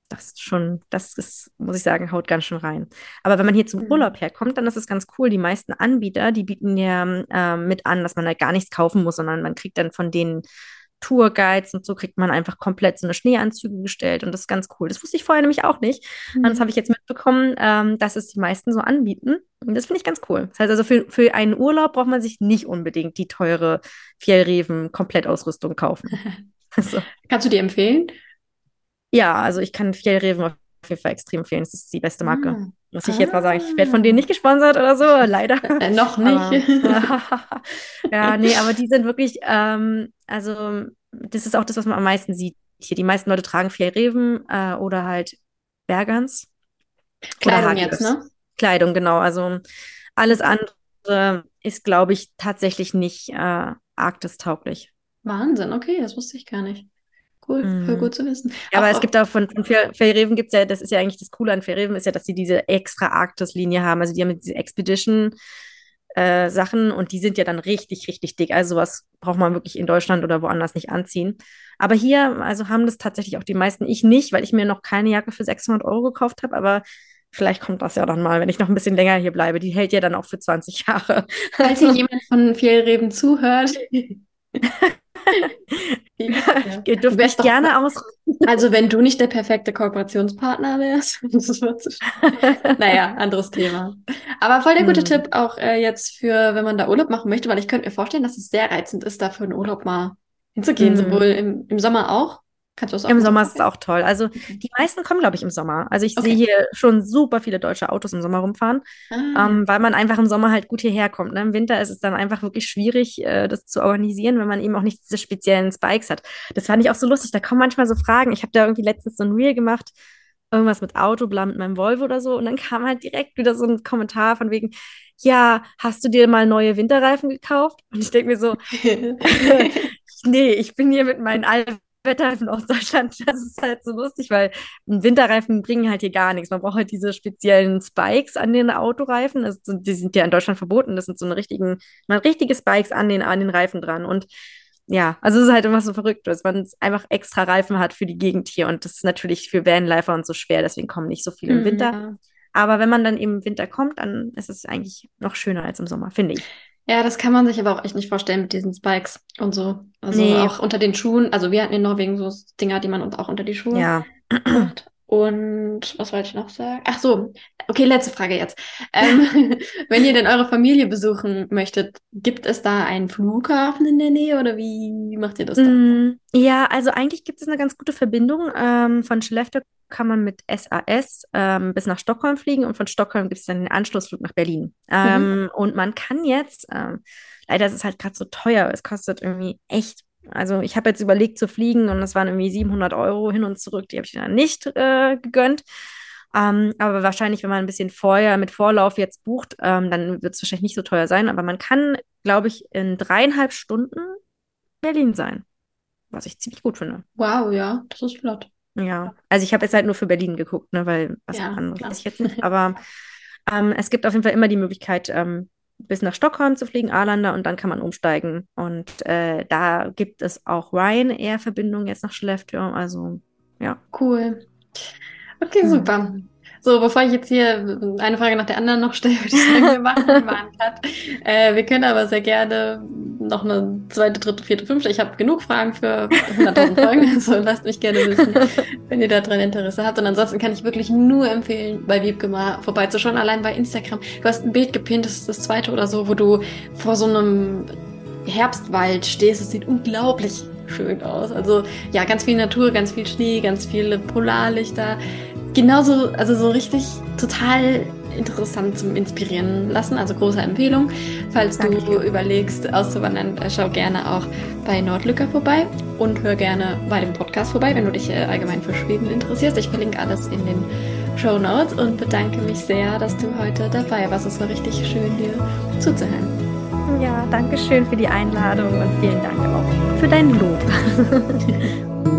Das ist schon, das ist, muss ich sagen, haut ganz schön rein. Aber wenn man hier zum mhm. Urlaub herkommt, dann ist es ganz cool. Die meisten Anbieter, die bieten ja äh, mit an, dass man da gar nichts kaufen muss, sondern man kriegt dann von denen Tourguides und so kriegt man einfach komplett so eine Schneeanzüge gestellt und das ist ganz cool. Das wusste ich vorher nämlich auch nicht. Mhm. Und das habe ich jetzt mitbekommen, ähm, dass es die meisten so anbieten. Und das finde ich ganz cool. Das heißt also, für, für einen Urlaub braucht man sich nicht unbedingt die teure Fjellreven-Komplettausrüstung kaufen. [laughs] so. Kannst du die empfehlen? Ja, also ich kann Fjellreven auf jeden Fall extrem empfehlen. Das ist die beste Marke. Ah. Muss ich ah. jetzt mal sagen. Ich werde von denen nicht gesponsert oder so, [laughs] leider. Äh, noch nicht. [laughs] ja, nee, aber die sind wirklich, ähm, also das ist auch das, was man am meisten sieht. Hier, die meisten Leute tragen Fjellreven äh, oder halt Bergans. Kleidung jetzt, ne? Kleidung, genau. Also alles andere ist, glaube ich, tatsächlich nicht äh, arktistauglich. Wahnsinn, okay, das wusste ich gar nicht. Cool, mhm. voll gut zu wissen. Ja, aber es gibt auch von, von Fellreven gibt es ja, das ist ja eigentlich das Coole an Fellreven, ist ja, dass sie diese extra Arktis-Linie haben. Also die haben diese Expedition äh, Sachen und die sind ja dann richtig, richtig dick. Also sowas braucht man wirklich in Deutschland oder woanders nicht anziehen. Aber hier, also haben das tatsächlich auch die meisten. Ich nicht, weil ich mir noch keine Jacke für 600 Euro gekauft habe, aber vielleicht kommt das ja dann mal, wenn ich noch ein bisschen länger hier bleibe. Die hält ja dann auch für 20 [laughs] Jahre. Falls hier jemand von Fjellreben zuhört. [laughs] ja, Ihr dürft mich gerne ausrufen. Also wenn du nicht der perfekte Kooperationspartner wärst, [laughs] Naja, anderes Thema. Aber voll der gute hm. Tipp auch äh, jetzt für, wenn man da Urlaub machen möchte, weil ich könnte mir vorstellen, dass es sehr reizend ist, da für einen Urlaub mal hinzugehen, hm. sowohl im, im Sommer auch Kannst du auch Im Sommer ist es auch toll. Also okay. die meisten kommen, glaube ich, im Sommer. Also ich okay. sehe hier schon super viele deutsche Autos im Sommer rumfahren, ah. ähm, weil man einfach im Sommer halt gut hierher kommt. Ne? Im Winter ist es dann einfach wirklich schwierig, äh, das zu organisieren, wenn man eben auch nicht diese speziellen Spikes hat. Das fand ich auch so lustig. Da kommen manchmal so Fragen. Ich habe da irgendwie letztens so ein Reel gemacht, irgendwas mit Auto, bla mit meinem Volvo oder so. Und dann kam halt direkt wieder so ein Kommentar von wegen, ja, hast du dir mal neue Winterreifen gekauft? Und ich denke mir so, [laughs] [laughs] nee, ich bin hier mit meinen alten Wetterreifen aus Deutschland. [laughs] Das ist halt so lustig, weil Winterreifen bringen halt hier gar nichts. Man braucht halt diese speziellen Spikes an den Autoreifen. Das sind, die sind ja in Deutschland verboten. Das sind so eine richtigen, man richtige Spikes an den, an den Reifen dran. Und ja, also es ist halt immer so verrückt, dass man einfach extra Reifen hat für die Gegend hier. Und das ist natürlich für Vanlifer und so schwer, deswegen kommen nicht so viele im mhm, Winter. Ja. Aber wenn man dann eben im Winter kommt, dann ist es eigentlich noch schöner als im Sommer, finde ich. Ja, das kann man sich aber auch echt nicht vorstellen mit diesen Spikes und so. Also nee. auch unter den Schuhen. Also wir hatten in Norwegen so Dinger, die man uns auch unter die Schuhe ja. macht. Und was wollte ich noch sagen? Ach so, okay, letzte Frage jetzt. Ähm, [laughs] wenn ihr denn eure Familie besuchen möchtet, gibt es da einen Flughafen in der Nähe oder wie macht ihr das da? Mm, ja, also eigentlich gibt es eine ganz gute Verbindung. Ähm, von Skellefteå kann man mit SAS ähm, bis nach Stockholm fliegen und von Stockholm gibt es dann den Anschlussflug nach Berlin. Ähm, mhm. Und man kann jetzt, ähm, leider ist es halt gerade so teuer, es kostet irgendwie echt also ich habe jetzt überlegt zu fliegen und das waren irgendwie 700 Euro hin und zurück. Die habe ich dann nicht äh, gegönnt. Ähm, aber wahrscheinlich, wenn man ein bisschen vorher mit Vorlauf jetzt bucht, ähm, dann wird es wahrscheinlich nicht so teuer sein. Aber man kann, glaube ich, in dreieinhalb Stunden Berlin sein. Was ich ziemlich gut finde. Wow, ja, das ist flott. Ja, also ich habe jetzt halt nur für Berlin geguckt, ne, weil was ja, anderes weiß ich jetzt nicht. [laughs] Aber ähm, es gibt auf jeden Fall immer die Möglichkeit, ähm, bis nach Stockholm zu fliegen, Arlanda, und dann kann man umsteigen. Und äh, da gibt es auch Ryanair-Verbindungen jetzt nach Skellefteå. Also, ja. Cool. Okay, mhm. So, bevor ich jetzt hier eine Frage nach der anderen noch stelle, würde ich sagen, wir machen einen Cut. Äh, wir können aber sehr gerne noch eine zweite, dritte, vierte, fünfte. Ich habe genug Fragen für 100.000 Fragen, also lasst mich gerne wissen, wenn ihr daran Interesse habt. Und ansonsten kann ich wirklich nur empfehlen, bei Wiebke mal vorbeizuschauen, allein bei Instagram. Du hast ein Bild gepinnt, das ist das zweite oder so, wo du vor so einem Herbstwald stehst. Es sieht unglaublich schön aus. Also ja, ganz viel Natur, ganz viel Schnee, ganz viele Polarlichter. Genauso, also so richtig total interessant zum Inspirieren lassen. Also große Empfehlung. Falls Danke. du überlegst, auszuwandern, äh, schau gerne auch bei Nordlücker vorbei und hör gerne bei dem Podcast vorbei, wenn du dich äh, allgemein für Schweden interessierst. Ich verlinke alles in den Show Notes und bedanke mich sehr, dass du heute dabei warst. Es war richtig schön, dir zuzuhören. Ja, danke schön für die Einladung und vielen Dank auch für dein Lob. [laughs]